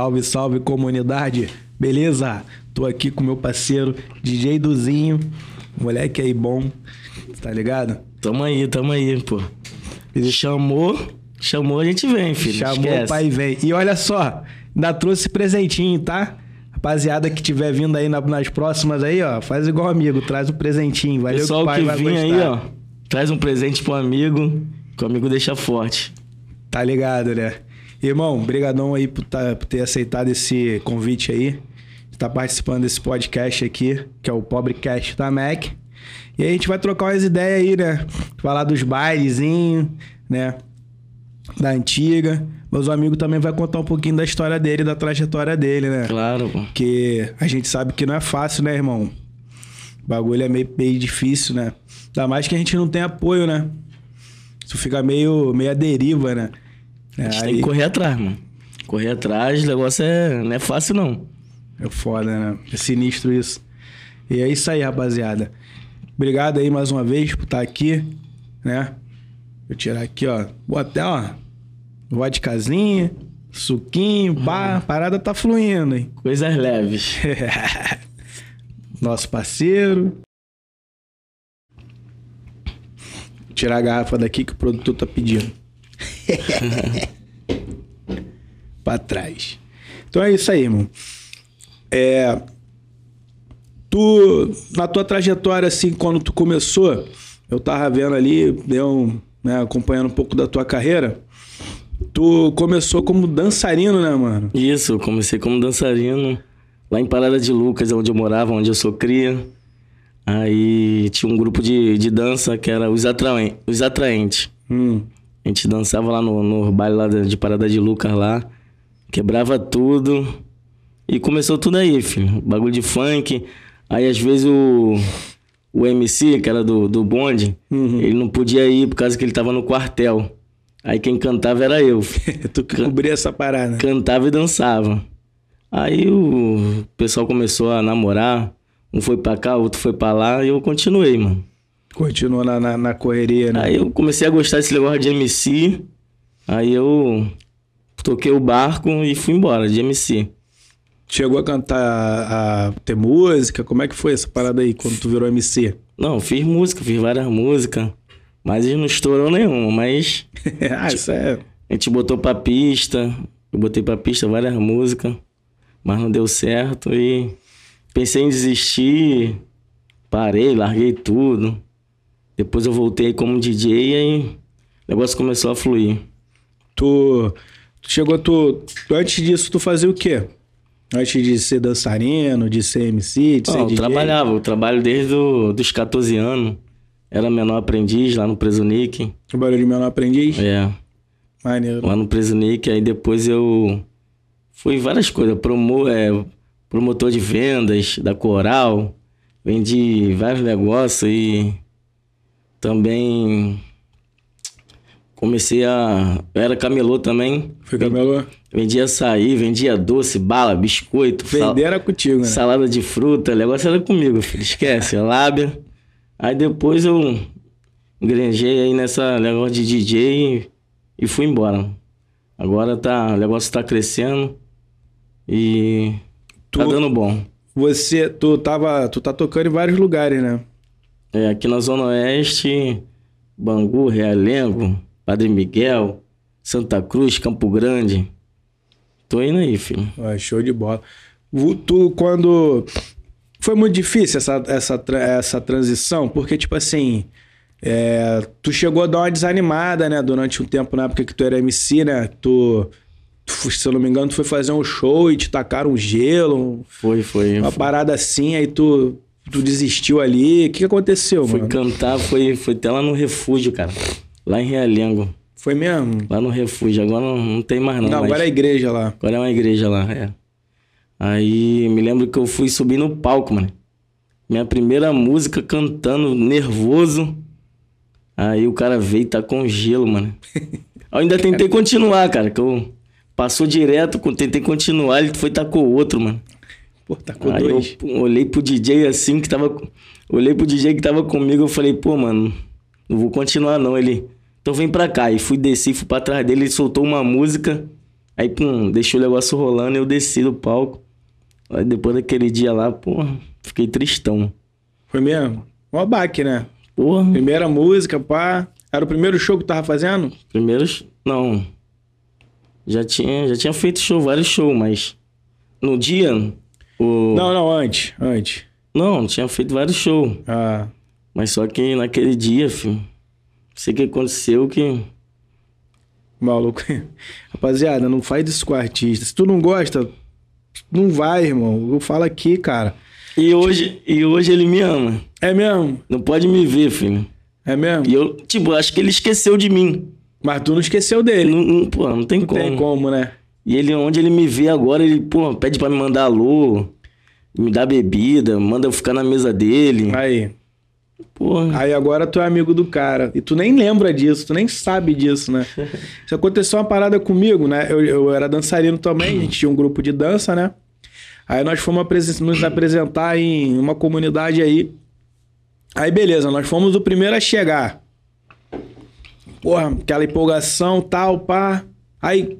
Salve, salve comunidade. Beleza? Tô aqui com meu parceiro DJ Duzinho. Moleque aí bom. Tá ligado? Tamo aí, tamo aí, pô. Chamou, chamou, a gente vem, filho. Chamou Esquece. pai vem. E olha só, ainda trouxe presentinho, tá? Rapaziada que tiver vindo aí na- nas próximas aí, ó, faz igual amigo, traz um presentinho. Valeu Pessoal que o pai que vai aí, ó, traz um presente pro amigo, que o amigo deixa forte. Tá ligado, né? Irmão, brigadão aí por, tá- por ter aceitado esse convite aí. Tá participando desse podcast aqui, que é o Pobrecast da Mac. E aí a gente vai trocar umas ideias aí, né? Falar dos bailezinhos, né? Da antiga. Mas o amigo também vai contar um pouquinho da história dele, da trajetória dele, né? Claro, pô. Porque a gente sabe que não é fácil, né, irmão? O bagulho é meio, meio difícil, né? Ainda mais que a gente não tem apoio, né? Isso fica meio, meio à deriva, né? É, A gente tem aí que correr atrás, mano. Correr atrás, o negócio é... não é fácil, não. é foda, né? É sinistro isso. E é isso aí, rapaziada. Obrigado aí mais uma vez por estar aqui, né? Vou tirar aqui, ó. Vou até, ó. Vodkazinha, suquinho, pá. A parada tá fluindo, hein? Coisas leves. Nosso parceiro. Tirar a garrafa daqui que o produtor tá pedindo. pra trás. Então é isso aí, irmão. É. Tu, na tua trajetória, assim, quando tu começou, eu tava vendo ali, deu, né, acompanhando um pouco da tua carreira. Tu começou como dançarino, né, mano? Isso, eu comecei como dançarino lá em Parada de Lucas, onde eu morava, onde eu sou cria. Aí tinha um grupo de, de dança que era os, Atraen os Atraentes. Hum. A gente dançava lá no, no baile lá de Parada de Lucas lá. Quebrava tudo. E começou tudo aí, filho. Bagulho de funk. Aí às vezes o, o MC, que era do, do bonde, ele não podia ir por causa que ele tava no quartel. Aí quem cantava era eu. filho. tu cobria essa parada. Cantava e dançava. Aí o pessoal começou a namorar. Um foi pra cá, outro foi pra lá. E eu continuei, mano. Continuou na, na, na correria, né? Aí eu comecei a gostar desse negócio de MC. Aí eu toquei o barco e fui embora de MC. Chegou a cantar, a ter música? Como é que foi essa parada aí, quando tu virou MC? Não, fiz música, fiz várias músicas. Mas não estourou nenhuma. Mas ah, isso é... a gente botou pra pista. Eu botei pra pista várias músicas. Mas não deu certo. E pensei em desistir. Parei, larguei tudo. Depois eu voltei como DJ e aí o negócio começou a fluir. Tu, tu chegou, tu, tu- Antes disso, tu fazia o quê? Antes de ser dançarino, de ser MC, de Não, ser eu DJ? trabalhava, eu trabalho desde o, dos 14 anos. Era menor aprendiz lá no Preso Nick. Trabalhou de menor aprendiz? É, Maneiro. lá no Preso Nick. Aí depois eu fui várias coisas. Promo, é, promotor de vendas da Coral. Vendi vários negócios e também comecei a... Eu era camelô também. Foi camelô? Vendia açaí, vendia doce, bala, biscoito. Vender era contigo, né? Salada de fruta, o negócio era comigo, filho. Esquece, lábia. Aí depois eu engrenjei aí nessa negócio de DJ e, e fui embora. Agora tá, o negócio tá crescendo e tá Tu- dando bom. Você, tu tava... Tu tá tocando em vários lugares, né? É, aqui na Zona Oeste, Bangu, Realengo, Padre Miguel, Santa Cruz, Campo Grande. Tô indo aí, filho. Ó, show de bola. Tu, quando. Foi muito difícil essa, essa, essa transição, porque, tipo assim. é, tu chegou a dar uma desanimada, né? Durante um tempo, na época que tu era MC, né? Tu, tu, se eu não me engano, tu foi fazer um show e te tacaram um gelo, Foi, foi. uma parada assim, aí tu, tu desistiu ali. O que, aconteceu, Fui mano? cantar, foi, foi até lá no refúgio, cara. Lá em Realengo. Foi mesmo? Lá no refúgio. Agora não, não tem mais não. Não, agora é igreja lá. agora é uma igreja lá, é. Aí me lembro que eu fui subir no palco, mano. Minha primeira música cantando, nervoso. Aí o cara veio e tá com gelo, mano. Eu ainda tentei continuar, cara. Que eu passou direto, tentei continuar, ele foi e tacou outro, mano. Pô, tá com Aí eu dois. pô, olhei pro DJ assim que tava. Olhei pro DJ que tava comigo, eu falei, pô, mano, não vou continuar não. Ele, então vem pra cá. E fui descer, fui pra trás dele, ele soltou uma música. Aí, pum, deixou o negócio rolando e eu desci do palco. Aí depois daquele dia lá, pô, fiquei tristão. Foi mesmo? Um baque, né? Porra, Primeira música, pá. Era o primeiro show que tu tava fazendo? primeiros. Não. Já tinha, já tinha feito show, vários shows, mas. No dia. O... Não, não, antes. Antes. Não, tinha feito vários shows. Ah. Mas só que naquele dia, filho. Não sei o que aconteceu que. Maluco. Rapaziada, não faz isso com artista. Se tu não gosta, não vai, irmão. Eu falo aqui, cara. E hoje, e hoje ele me ama. É mesmo? Não pode me ver, filho. É mesmo? E eu, tipo, acho que ele esqueceu de mim. Mas tu não esqueceu dele. Não, não- pô, não tem Não como. tem como, né? E ele, onde ele me vê agora, ele, pô, pede pra me mandar alô, me dá bebida, manda eu ficar na mesa dele. Aí. Pô, Aí agora tu é amigo do cara. E tu nem lembra disso, tu nem sabe disso, né? Isso aconteceu uma parada comigo, né? Eu, eu era dançarino também, a gente tinha um grupo de dança, né? Aí nós fomos nos apresentar em uma comunidade aí. Aí beleza, nós fomos o primeiro a chegar. Porra, aquela empolgação, tal, pá. Aí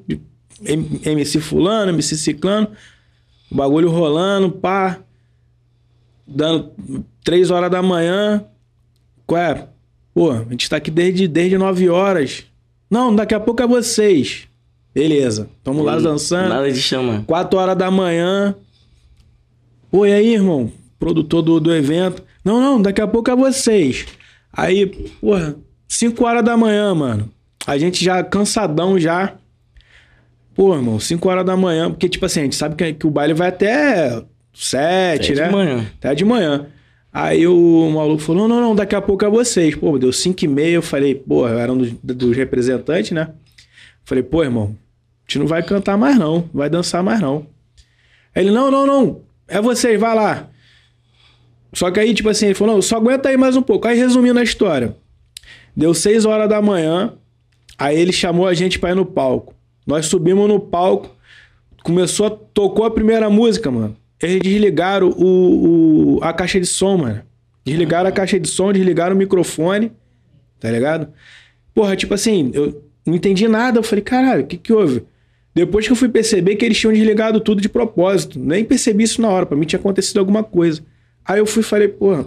MC fulano, MC ciclano, o bagulho rolando, pá. Dando três horas da manhã. Qual é? Pô, a gente tá aqui desde, desde 9 horas. Não, daqui a pouco é vocês. Beleza. Tamo lá dançando. nada de chamar. 4 horas da manhã. Pô, e aí, irmão? Produtor do, do evento. Não, não, daqui a pouco é vocês. Aí, porra, 5 horas da manhã, mano. A gente já cansadão já. Pô, irmão, 5 horas da manhã. Porque, tipo assim, a gente sabe que, que o baile vai até 7, Até de né? manhã. Até de manhã. Aí o maluco falou: não, não, não, daqui a pouco é vocês. Pô, deu 5 e meia. Eu falei, pô, eu era um dos, dos representantes, né? Falei, pô, irmão, a gente não vai cantar mais, não. Não vai dançar mais, não. Aí ele, não, não, não. É vocês, vai lá. Só que aí, tipo assim, ele falou, não, só aguenta aí mais um pouco. Aí, resumindo a história. Deu 6 horas da manhã. Aí ele chamou a gente pra ir no palco. Nós subimos no palco. Começou, tocou a primeira música, mano. Eles desligaram o, o- a caixa de som, mano. Desligaram a caixa de som, desligaram o microfone. Tá ligado? Porra, tipo assim, eu não entendi nada. Eu falei, caralho, o que que houve? Depois que eu fui perceber que eles tinham desligado tudo de propósito. Nem percebi isso na hora. Pra mim tinha acontecido alguma coisa. Aí eu fui e falei, porra,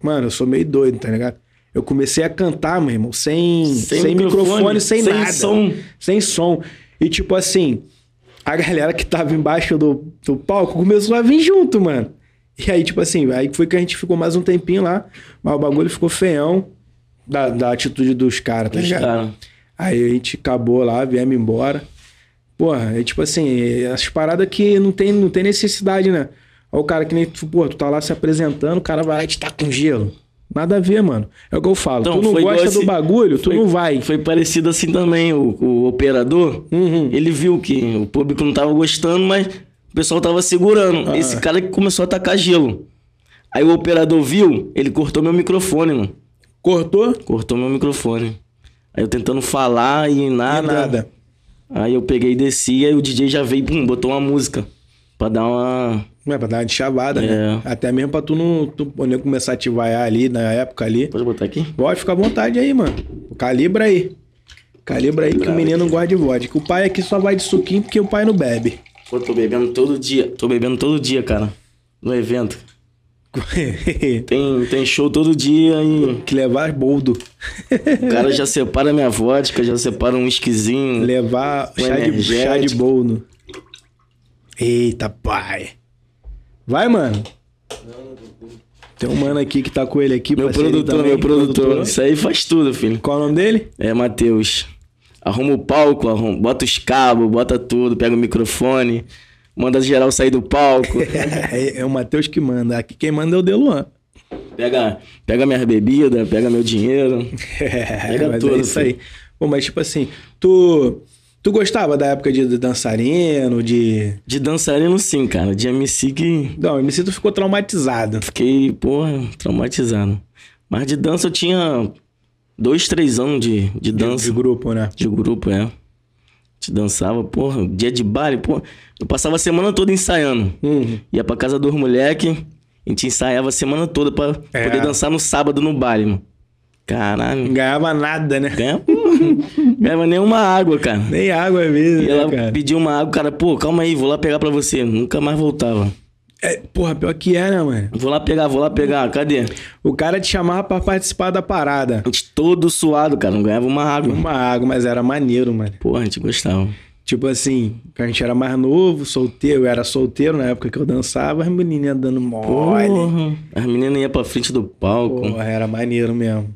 mano, eu sou meio doido, tá ligado? Eu comecei a cantar, meu irmão, sem, sem, microfone, sem, sem nada. som. Sem som. E tipo assim, a galera que tava embaixo do, do palco começou a vir junto, mano. E aí, tipo assim, aí foi que a gente ficou mais um tempinho lá, mas o bagulho ficou feião da, da atitude dos caras, tá ligado? caras. Aí a gente acabou lá, viemos embora. Porra, é tipo assim, as paradas que não tem, não tem necessidade, né? Olha o cara que nem tu, pô, tu tá lá se apresentando, o cara vai lá e te tá com gelo. Nada a ver, mano. É o que eu falo. Então, tu não gosta do esse- bagulho, tu foi- não vai. Foi parecido assim também. O, o operador, Uhum. ele viu que o público não tava gostando, mas o pessoal tava segurando. Ah. Esse cara que começou a tacar gelo. Aí o operador viu, ele cortou meu microfone, mano. Cortou? Cortou meu microfone. Aí eu tentando falar e nada. E nada. Aí eu peguei e desci, aí o DJ já veio, pum, botou uma música. Pra dar uma. É pra dar uma chavada, né? É. Até mesmo pra tu não tu poder começar a te vaiar ali na época ali. Pode botar aqui? Pode ficar à vontade aí, mano. Calibra aí. Calibra aí que o menino gosta de vodka. O pai aqui só vai de suquinho porque o pai não bebe. Pô, tô bebendo todo dia. Tô bebendo todo dia, cara. No evento. Tem, tem show todo dia e que levar boldo. o cara já separa minha vodka, já separa um esquisinho. Levar Um chá de, chá de boldo. Eita, pai. Vai, mano. Tem um mano aqui que tá com ele aqui. Meu produtor, meu produtor. Isso aí faz tudo, filho. Qual é o nome dele? É, Matheus. Arruma o palco, arruma, bota os cabos, bota tudo, pega o microfone, manda geral sair do palco. é, é o Matheus que manda. Aqui quem manda é o Deluan. Pega, pega minhas bebidas, pega meu dinheiro. É, mas tudo, é isso aí. Pô, mas tipo assim, tu, tu gostava da época de, de dançarino, de... De dançarino, sim, cara. De MC que Não, MC tu ficou traumatizado. fiquei, porra, traumatizado. Mas de dança eu tinha dois, três anos de, de dança. De grupo, né? De grupo, é. Te dançava, porra, dia de baile, porra. Eu passava a semana toda ensaiando. Uhum. Ia pra casa dos moleque, a gente ensaiava a semana toda pra É. poder dançar no sábado no baile, mano. Caralho. Não ganhava nada, né? Ganha, pô, ganhava nenhuma água, cara. Nem água mesmo, E né, ela cara? pediu uma água, cara, pô, calma aí, vou lá pegar pra você. Nunca mais voltava. É, porra, pior que é, né, mano? Vou lá pegar, vou lá pegar, cadê? O cara te chamava pra participar da parada. A gente todo suado, cara, não ganhava uma água. Uma água, mas era maneiro, mano. Pô, a gente gostava. Tipo assim, a gente era mais novo, solteiro, eu era solteiro na época que eu dançava, as menininhas dando mole. Porra. As meninas iam pra frente do palco. Porra, era maneiro mesmo.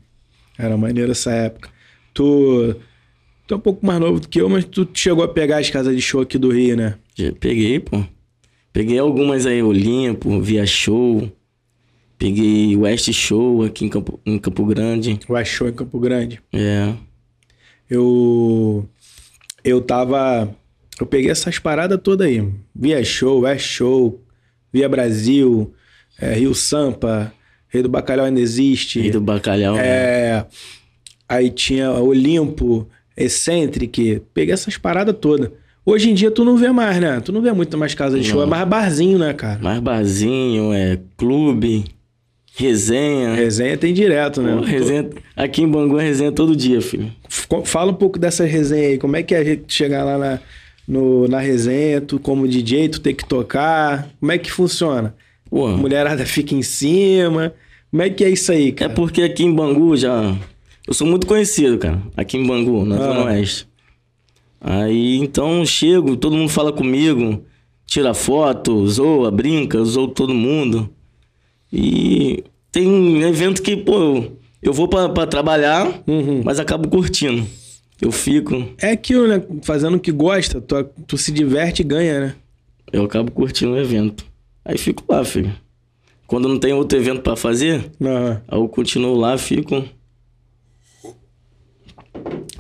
Era maneiro essa época. Tu, tu é um pouco mais novo do que eu, mas tu chegou a pegar as casas de show aqui do Rio, né? Já peguei, pô. Peguei algumas aí, Olimpo, Via Show. Peguei West Show aqui em Campo, em Campo Grande. O show em Campo Grande. É. Eu. Eu tava. Eu peguei essas paradas todas aí. Via show, West Show, Via Brasil, é, Rio Sampa, Rei do Bacalhau ainda existe. Rei do Bacalhau. né? É, aí tinha Olimpo, Eccentric. Peguei essas paradas todas. Hoje em dia tu não vê mais, né? Tu não vê muito mais casa de show. Não. É mais barzinho, né, cara? Mais barzinho, é clube, resenha. Resenha tem direto, né? Pô, resenha. Aqui em Bangu é resenha todo dia, filho. Fala um pouco dessa resenha aí. Como é que é a gente chegar lá na, no- na resenha, tu como DJ, tu tem que tocar? Como é que funciona? Mulherada fica em cima. Como é que é isso aí, é cara? porque aqui em Bangu já. Eu sou muito conhecido, cara. Aqui em Bangu, na Ah. Zona Oeste. Aí então chego, todo mundo fala comigo, tira foto, zoa, brinca, zoa todo mundo. E tem evento que, pô, eu, vou pra, pra trabalhar, Uhum. mas acabo curtindo. Eu fico, É aquilo, né? Fazendo o que gosta, tu, tu se diverte e ganha, né? eu acabo curtindo o evento. Aí fico lá, filho. Quando não tem outro evento pra fazer, Aham. Aí eu continuo lá, fico.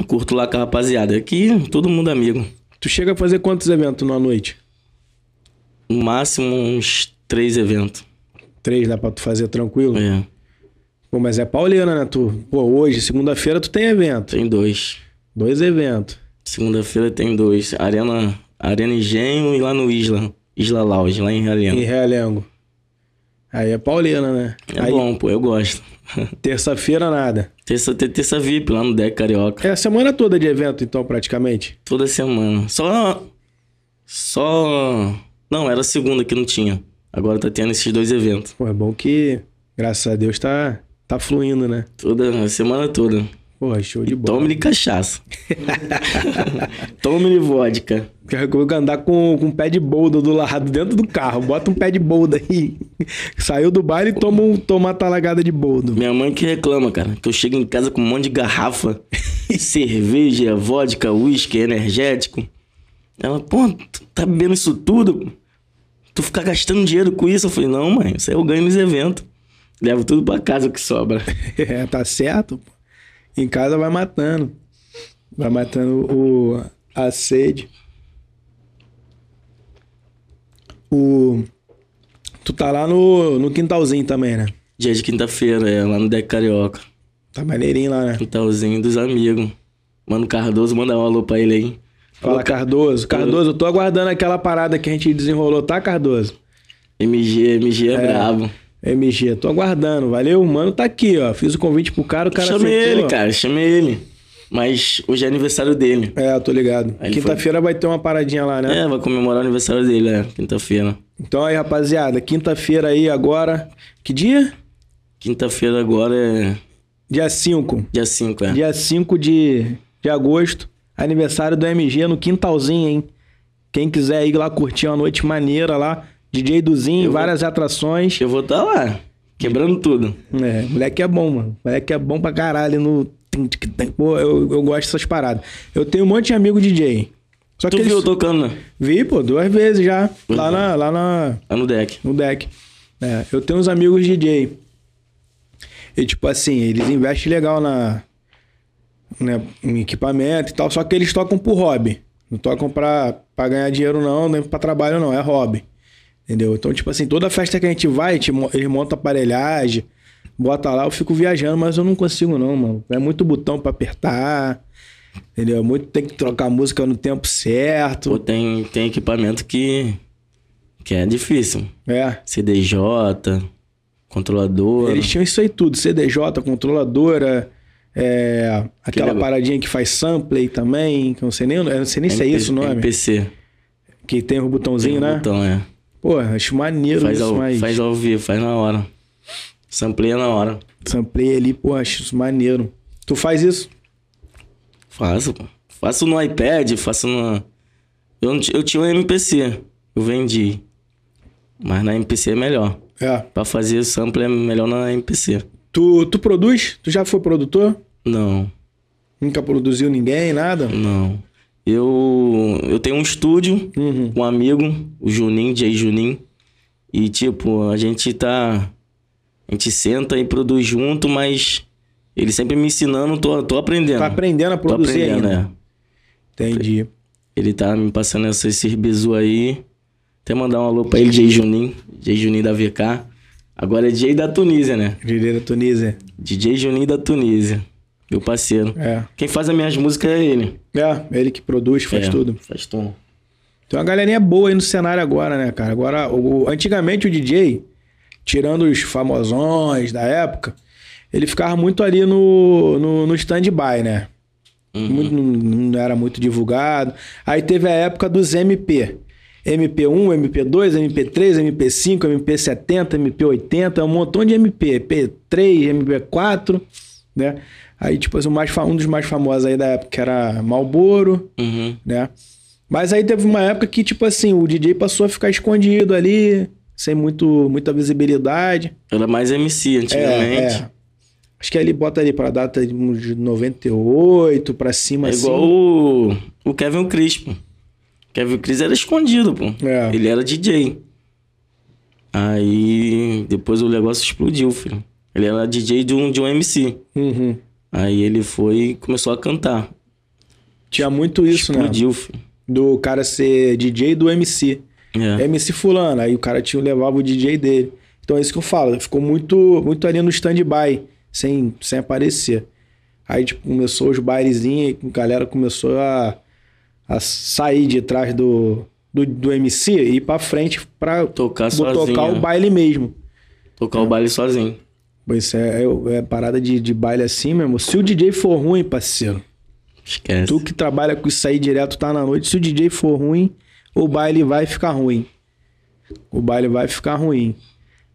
Curto lá com a rapaziada. Aqui, todo mundo amigo. Tu chega a fazer quantos eventos numa noite? No máximo uns três eventos. Três dá pra tu fazer tranquilo? É, Pô, mas é pauleira, né? Tu, pô, hoje, segunda-feira, tu tem evento. tem dois. Dois eventos. Segunda-feira tem dois. Arena, Arena Engenho e lá no Isla. Isla Lounge, lá em Em Realengo. Realengo. Aí é pauleira, né? É Aí, bom, pô, eu gosto. terça-feira, nada. Terça, terça VIP lá no Deck Carioca. É a semana toda de evento, então, praticamente. Toda semana. Só. Só. Não, era segunda que não tinha. Agora tá tendo esses dois eventos. Pô, é bom que, graças a Deus, tá, tá fluindo, né? Toda a semana toda. Pô, show de bola. Tome-lhe cachaça. Tome-lhe vodka. Eu vou andar com, com um pé de bolda do lado, dentro do carro. Bota um pé de bolda aí. Saiu do baile e toma, um, toma uma talagada de boldo. Minha mãe que reclama, cara, que eu chego em casa com um monte de garrafa, cerveja, vodka, uísque, energético. Ela, pô, tu tá bebendo isso tudo? Tu ficar gastando dinheiro com isso? Eu falei, não, mãe, isso aí eu ganho nos eventos. Levo tudo pra casa o que sobra. É, tá certo. pô. Em casa vai matando. Vai matando o, a sede. O, tu tá lá no, no quintalzinho também, né? Dia de quinta-feira, é, lá no Deck Carioca. Tá maneirinho lá, né? Quintalzinho dos amigos. Mano Cardoso, manda um alô pra ele aí. Fala, Cardoso. Cardoso, eu tô aguardando aquela parada que a gente desenrolou, tá, Cardoso? MG, MG é, brabo. MG, tô aguardando, valeu? O mano tá aqui, ó. Fiz o convite pro cara, o cara aceitou, ele, ó. cara, chamei ele. Mas hoje é aniversário dele. É, tô ligado. Quinta-feira vai ter uma paradinha lá, né? É, vai comemorar o aniversário dele, é, quinta-feira. Então aí, rapaziada, quinta-feira aí agora. Que dia? Quinta-feira agora é Dia 5. dia 5, é. Dia 5 de, de agosto. Aniversário do MG no quintalzinho, hein? Quem quiser ir lá curtir uma noite maneira lá. DJ Duzinho, Eu vou- várias atrações. Eu vou estar lá, quebrando tudo. É, moleque é bom, mano. Moleque é bom pra caralho no. Pô, eu, eu gosto dessas paradas. Eu tenho um monte de amigo DJ. Só Tu que viu eles... tocando, né? Vi, pô, duas vezes já. Pois Lá, é. na, lá na, Lá no deck. no deck. É, eu tenho uns amigos DJ. E tipo assim, eles investem legal na né, em equipamento e tal, só que eles tocam por hobby. Não tocam pra, pra ganhar dinheiro não, nem pra trabalho não, é hobby. Entendeu? Então, tipo assim, toda festa que a gente vai, eles montam aparelhagem, bota lá, eu fico viajando, mas eu não consigo não, mano. É muito botão pra apertar, entendeu? Muito tem que trocar a música no tempo certo. Pô, tem, tem equipamento que, que é difícil. É. CDJ, controlador. Eles tinham isso aí tudo, CDJ, controladora, É, aquela paradinha que faz sample também, que eu não sei nem, eu não sei nem se é MP isso o nome. MPC. Que tem o botãozinho, né? Então, é. Pô, acho maneiro Faz isso, ao, mas faz ao vivo, faz na hora. Sampleia na hora. samplei ali, pô, acho isso maneiro. Tu faz isso? Faço, pô. Faço no iPad, faço no. Eu, eu tinha um MPC, eu vendi. Mas na MPC é melhor. É. Pra fazer sample é melhor na MPC. Tu, tu produz? Tu já foi produtor? Não, Nunca produziu ninguém, nada? não. Eu, eu tenho um estúdio Uhum. com um amigo, o Juninho, Jay Juninho. E tipo, a gente tá. A gente senta e produz junto, mas ele sempre me ensinando, tô, tô aprendendo. Tá aprendendo a Tô produzir aprendendo, ainda. é. Entendi. Ele tá me passando essa- esses bizu aí. Até mandar um alô pra ele, Jay Juninho. Jay Juninho da VK. Agora é Jay da Tunísia, né? Direira Tunísia. DJ Juninho da Tunísia. Meu parceiro. É. Quem faz as minhas músicas é ele. É, ele que produz, faz É, tudo. Faz tudo. Tem uma galerinha boa aí no cenário agora, né, cara? Agora, o, antigamente o DJ, tirando os famosões da época, ele ficava muito ali no, no, no stand-by, né? Muito- não, era muito divulgado. Aí teve a época dos MP. MP1, MP2, MP3, MP5, MP70, MP80, um montão de MP. MP3, MP4, né? Aí, tipo assim, mais, um dos mais famosos aí da época era Malboro, Uhum. né? Mas aí teve uma época que, tipo assim, o DJ passou a ficar escondido ali, sem muito, muita visibilidade. Era mais MC antigamente. É, é. Acho que ele bota ali pra data de uns 98 pra cima, É assim. igual o, o Kevin Crispo. Kevin Cris era escondido, pô. É. Ele era DJ. Aí depois o negócio explodiu, filho. Ele era DJ de um, de um MC. Uhum. Aí ele foi e começou a cantar. Tinha muito isso, né? explodiu, filho. Do cara ser DJ do MC. É. MC fulano, aí o cara tinha, levava o DJ dele. Então é isso que eu falo, ficou muito, muito ali no stand-by, sem, sem aparecer. Aí, tipo, começou os bailezinhos, e a galera começou a, a sair de trás do, do, do MC e ir pra frente pra Tocar sozinho. tocar o é. baile mesmo. Tocar o baile sozinho. Pois é, é, é parada de, de baile assim mesmo. Se o DJ for ruim, parceiro, Esquece. tu que trabalha com isso aí direto, tá na noite, se o DJ for ruim, o baile vai ficar ruim. O baile vai ficar ruim.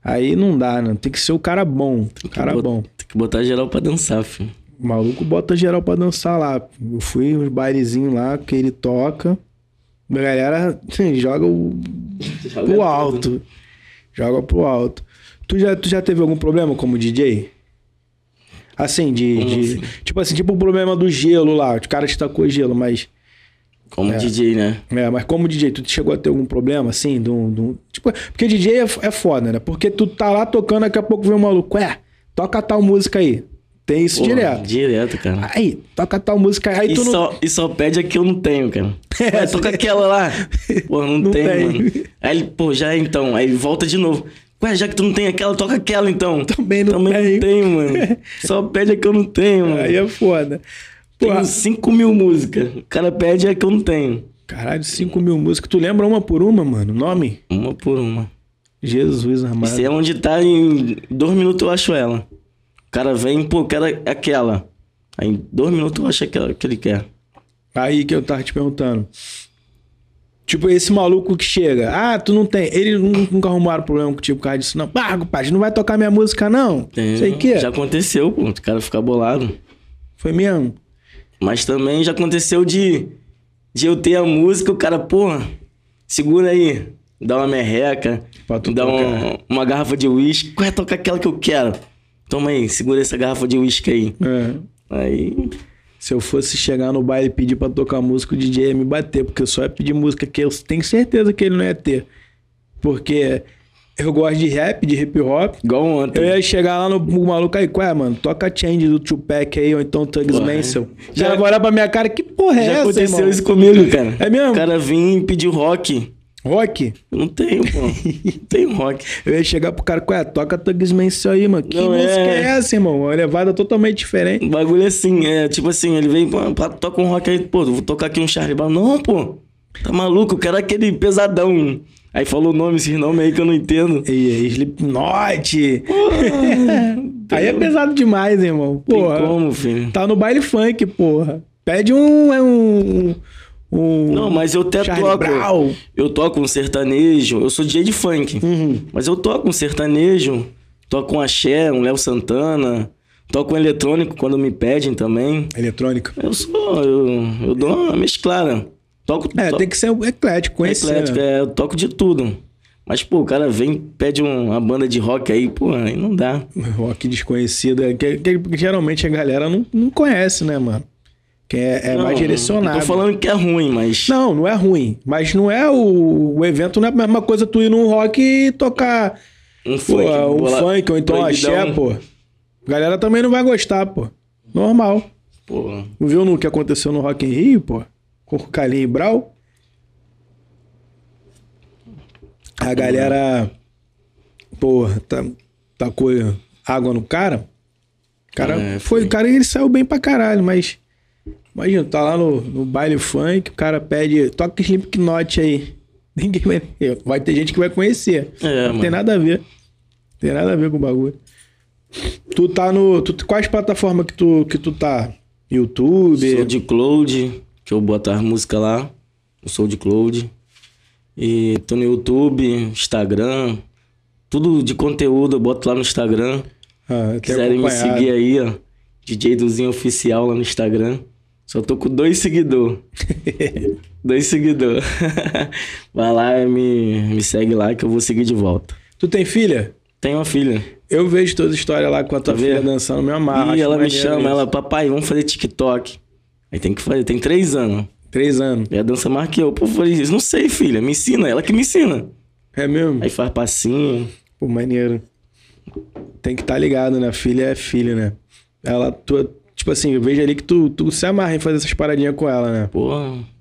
Aí não dá, né? Tem que ser o cara bom. O cara bom. Tem que botar geral pra dançar, filho. O maluco bota geral pra dançar lá. Eu fui nos bailezinhos lá que ele toca. A galera joga o, pro alto. Joga pro alto. Tu já, tu já teve algum problema como DJ? Assim, de. De- assim? Tipo assim, tipo o problema do gelo lá. O cara te tacou gelo, mas. Como DJ, né? É, mas como DJ, tu chegou a ter algum problema, assim? De um, de um- tipo, porque DJ é, é foda, né? Porque tu tá lá tocando, daqui a pouco vem um maluco. Ué, toca tal música aí. Tem isso direto. Direto, cara. Aí, toca tal música aí. E tu não. só, e só pede a que eu não tenho, cara. É, Vai, toca aquela lá. Pô, não, Não tem, tem. mano. Aí ele, pô, já é então. Aí ele volta de novo. Ué, já que tu não tem aquela, toca aquela então. Também não Também tenho. não tenho, mano. Só pede a que eu não tenho, mano. Aí é foda. Tenho 5 mil músicas. O cara pede a que eu não tenho. caralho, 5 mil músicas. Tu lembra uma por uma, mano? Nome? Uma por uma. Jesus amado. Isso é onde tá em dois minutos eu acho ela. O cara vem, pô, quero aquela. Aí em dois minutos eu acho aquela que ele quer. Aí que eu tava te perguntando. Tipo, esse maluco que chega. Ah, tu não tem. Ele nu- nunca arrumaram problema contigo por causa disso, não. Ah, compadre, não vai tocar minha música, não. Tem- Sei que. Já aconteceu, pô. O cara ficar bolado. Foi mesmo. Mas também já aconteceu de, de eu ter a música, o cara, porra, segura aí, dá uma merreca, Pra tu dá tocar. uma, uma garrafa de uísque, qual é tocar aquela que eu quero? Toma aí, segura essa garrafa de uísque aí. É. Aí, Se eu fosse chegar no baile e pedir pra tocar música, o DJ ia me bater, porque eu só ia pedir música que eu tenho certeza que ele não ia ter. Porque eu gosto de rap, de hip hop. igual ontem. Eu ia chegar lá no, maluco aí, qual é, mano? Toca Change do Tupac aí, ou então Tugs Porra. Mansell. Já- Já vai olhar pra minha cara, que porra é Já essa, aconteceu irmão? isso comigo, cara. É mesmo? O cara vinha e pediu rock. Rock? Eu não tenho, pô. não tenho rock. Eu ia chegar pro cara, qual é? Toca Tugs Mansell aí, mano. Que Não, música é. é... essa, irmão? Uma levada totalmente diferente. O bagulho é assim, é tipo assim, ele vem, toca um rock aí, pô, vou tocar aqui um Charlie Brown. Não, pô, tá maluco, eu quero aquele pesadão. Aí falou o nome, esses nomes aí que eu não entendo. E Slipknot. Aí é pesado demais, irmão. Porra. Tem como, filho? Tá no baile funk, porra. Pede um. é um, um Não, mas eu até Charlie toco. Brown. Eu toco um sertanejo. Eu sou DJ de funk. Uhum. Mas eu toco um sertanejo. Toco um axé, um Léo Santana. Toco um eletrônico quando me pedem também. Eletrônica. Eu sou. Eu, eu dou uma mesclada. Toco. É, to- tem que ser eclético, conhecer. eclético, né? é, eu toco de tudo. Mas, pô, o cara vem, pede um- uma banda de rock aí, pô, aí não dá. Rock desconhecido. é que, que- que geralmente a galera não, não conhece, né, mano? Quem é, é Não, mais direcionado. Tô falando que é ruim, mas. Não, não é ruim. Mas não é o, o evento, não é a mesma coisa tu ir num rock e tocar Um pô, funk. um bola- funk ou então proibidão. axé, pô. A galera também não vai gostar, pô. Normal. Pô, Não viu no que aconteceu no Rock in Rio, pô? Com o e Brau? A galera, pô, tá, tacou água no cara. O cara É, foi, o cara ele saiu bem pra caralho, mas imagina, tá lá no, no baile funk, o cara pede, toca Slipknot aí. Ninguém vai, vai ter gente que vai conhecer. É, não mano. tem nada a ver. Tem nada a ver com o bagulho. Tu tá no. Tu, quais plataformas que tu, que tu tá? YouTube? Sou de Cloud, que eu boto as músicas lá. Eu sou de Cloud. E tô no YouTube, Instagram. Tudo de conteúdo eu boto lá no Instagram. Ah, Quiserem me seguir aí, ó. DJ Duzinho Oficial lá no Instagram. Só tô com dois seguidores. dois seguidores. Vai lá e me, me segue lá que eu vou seguir de volta. Tu tem filha? Tenho uma filha. Eu vejo toda a história lá com a tua Tá filha vendo? dançando, me amarra. e ela me chama, isso. ela, papai, vamos fazer TikTok. Aí tem que fazer, tem três anos. Três anos. E a dança mais que eu. Pô, eu falei, não sei, filha, me ensina, ela que me ensina. É mesmo? Aí faz passinho. Pô, maneiro. Tem que estar ligado, né? Filha é filha, né? Ela, tu, tipo assim, eu vejo ali que tu, tu se amarra em fazer essas paradinhas com ela, né? Pô,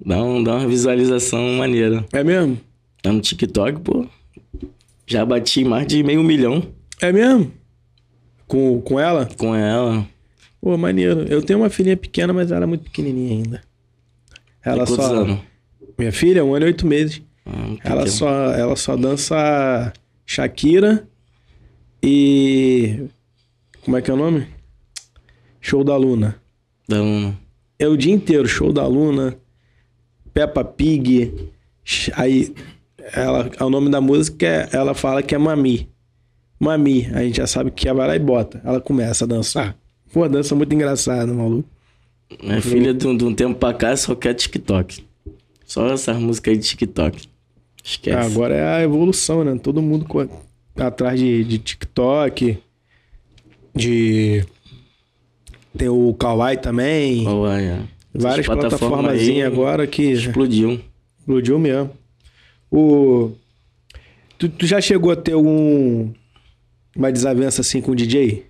dá, um, dá uma visualização maneira. É mesmo? Tá no TikTok, pô. Já bati mais de meio milhão É mesmo? Com, com ela? com ela. Pô, maneiro. Eu tenho uma filhinha pequena, mas ela é muito pequenininha ainda. Ela só. anos? Minha filha, um ano e oito meses. Ah, Ela só, ela só dança Shakira e. Como é que é o nome? Show da Luna. Dá um... É o dia inteiro, show da Luna, Peppa Pig. Aí ela, o nome da música é, ela fala que é Mami. Mami, a gente já sabe que ela vai lá e bota. Ela começa a dançar. Pô, dança muito engraçada, maluco. Minha filha, de um, de um tempo pra cá, só quer TikTok. Só essas músicas aí de TikTok. Esquece. Ah, agora é a evolução, né? Todo mundo co- atrás de, de TikTok, de. Tem o Kawaii também. Qual é? Várias plataformas plataformas aí agora que Explodiu. explodiu mesmo. O. Tu, tu já chegou a ter algum. Uma desavença assim com o DJ?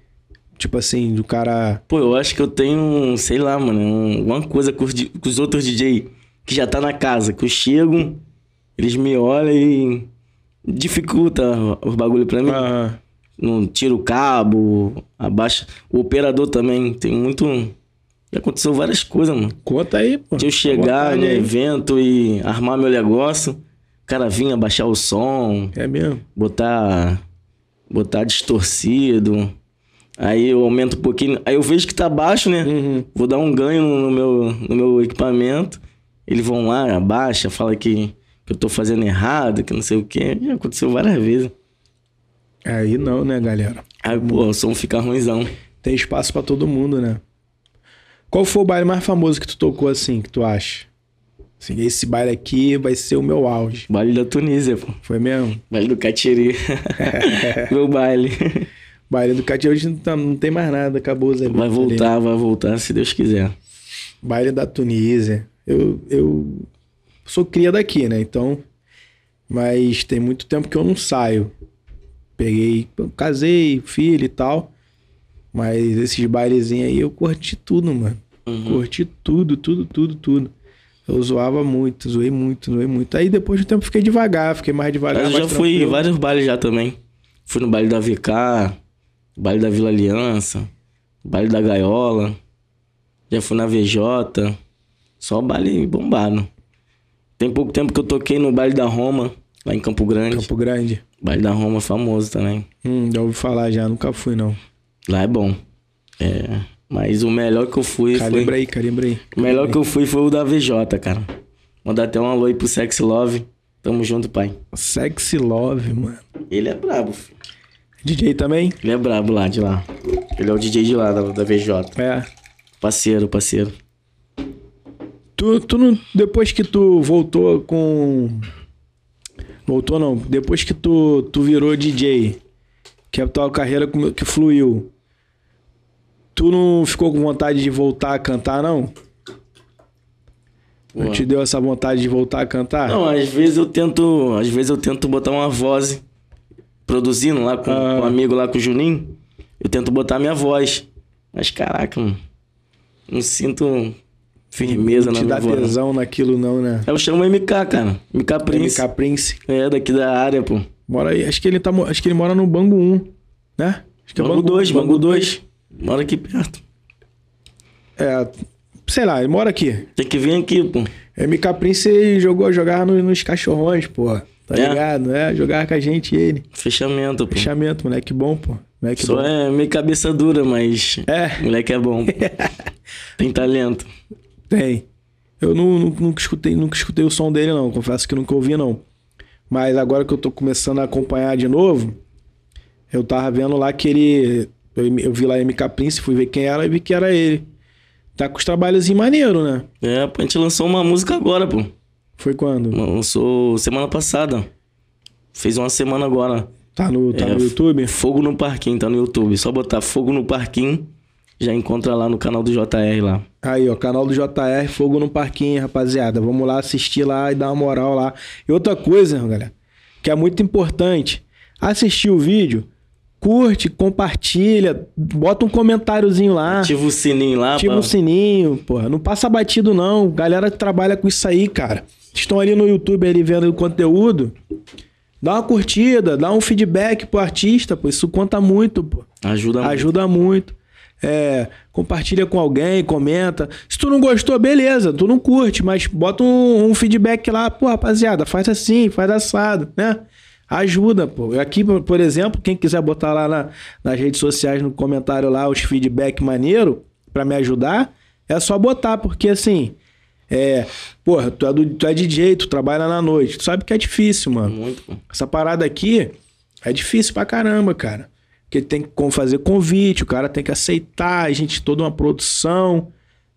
Tipo assim, do cara. Pô, eu acho que eu tenho, sei lá, mano, um- alguma coisa com os, com os outros DJ que já tá na casa, que eu chego, eles me olham e dificulta os bagulho pra mim. Ah, Não tira o cabo, abaixa. O operador também tem muito. Já aconteceu várias coisas, mano. conta aí, pô. De eu chegar vontade no aí. evento e armar meu negócio, o cara vinha baixar o som, É mesmo. botar botar distorcido. Aí eu aumento um pouquinho, aí eu vejo que tá baixo, né? Uhum. Vou dar um ganho no, meu no meu equipamento. Eles vão lá, abaixa, fala que, que eu tô fazendo errado, que não sei o quê. Já aconteceu várias vezes. Aí não, né, galera? Aí, pô, o som fica ruimzão. Tem espaço pra todo mundo, né? Qual foi o baile mais famoso que tu tocou assim, que tu acha? Assim, esse baile aqui vai ser o meu auge. Baile da Tunísia, pô. Foi mesmo? Baile do Catiri. meu baile. Baile do Cati hoje não, tá- não tem mais nada, acabou os eventos Vai ali. voltar, vai voltar, se Deus quiser. Baile da Tunísia. Eu, eu sou cria daqui, né? Então. Mas tem muito tempo que eu não saio. Peguei, casei, filho e tal. Mas esses bailezinhos aí eu curti tudo, mano. Uhum. Curti tudo, tudo, tudo, tudo. Eu zoava muito, zoei muito, zoei muito. Aí depois de um tempo fiquei devagar, fiquei mais devagar. Mas eu já fui em vários bailes já também. Fui no baile da VK, baile da Vila Aliança, baile da Gaiola. Já fui na VJ. Só baile bombado. Tem pouco tempo que eu toquei no baile da Roma, lá em Campo Grande. Campo Grande. Baile da Roma famoso também. Hum, já ouvi falar já, nunca fui não. Lá é bom. É. Mas o melhor que eu fui Calibra foi. aí, calibra aí. O melhor que eu fui foi o da VJ, cara. Mandar até um alô aí pro Sexy Love. Tamo junto, pai. Sexy Love, mano. Ele é brabo, filho. DJ também? Ele é brabo lá, de lá. Ele é o DJ de lá, da, da VJ. É. Parceiro, parceiro. Tu, tu não. Depois que tu voltou com. Voltou não. Depois que tu, tu virou DJ, que a tua carreira que fluiu. Tu não ficou com vontade de voltar a cantar, não? Não te deu essa vontade de voltar a cantar? Não, às vezes eu tento. Às vezes eu tento botar uma voz produzindo lá com, Ah. com um amigo lá com o Juninho. Eu tento botar minha voz. Mas caraca, mano. Não sinto firmeza não na te minha dá voz. não. tesão naquilo, não, né? Eu chamo MK, cara. MK Prince. MK Prince. É, daqui da área, pô. Mora aí. Acho que ele, tá, acho que ele mora no Bangu 1, né? Acho que é Bangu 2, Bangu 2. Mora aqui perto. É, sei lá, ele mora aqui. Tem que vir aqui, pô. MK Prince jogou, jogava no- nos cachorrões, pô. Tá É? ligado? É, jogava com a gente ele. Fechamento, pô. Fechamento, moleque bom, pô. Moleque Só bom. é meio cabeça dura, mas. É. Moleque é bom. Tem talento. Tem. Eu não, nu- nunca, escutei, nunca escutei o som dele, não. Confesso que nunca ouvi, não. Mas agora que eu tô começando a acompanhar de novo, eu tava vendo lá que ele. Eu, eu vi lá MK Prince, fui ver quem era e vi que era ele. Tá com os trabalhos em maneiro, né? É, pô, a gente lançou uma música agora, pô. Foi quando? Lançou semana passada. Fez uma semana agora. Tá no, tá É, no YouTube? Fogo no Parquinho, tá no YouTube. Só botar Fogo no Parquinho, já encontra lá no canal do JR lá. Aí, ó, canal do JR, Fogo no Parquinho, rapaziada. Vamos lá assistir lá e dar uma moral lá. E outra coisa, galera, que é muito importante. Assistir o vídeo, curte, compartilha, bota um comentáriozinho lá. Ativa o sininho lá, Ativa pra... o sininho, porra. Não passa batido, não. Galera que trabalha com isso aí, cara. Estão ali no YouTube ali vendo o conteúdo. Dá uma curtida, dá um feedback pro artista, pô. Isso conta muito, pô. Ajuda, muito. Ajuda muito. É, compartilha com alguém, comenta. Se tu não gostou, beleza, tu não curte, mas bota um, um feedback lá, pô, rapaziada, faz assim, faz assado, né? Ajuda, pô. Aqui, por- exemplo, quem quiser botar lá na- nas redes sociais, no comentário lá, os feedback maneiro pra me ajudar, é só botar, porque assim, é, porra, tu é, do, tu é DJ, tu trabalha na noite, tu sabe que é difícil, mano. Muito, pô. Essa parada aqui é difícil pra caramba, cara. Porque tem que con- fazer convite, o cara tem que aceitar, a gente toda uma produção.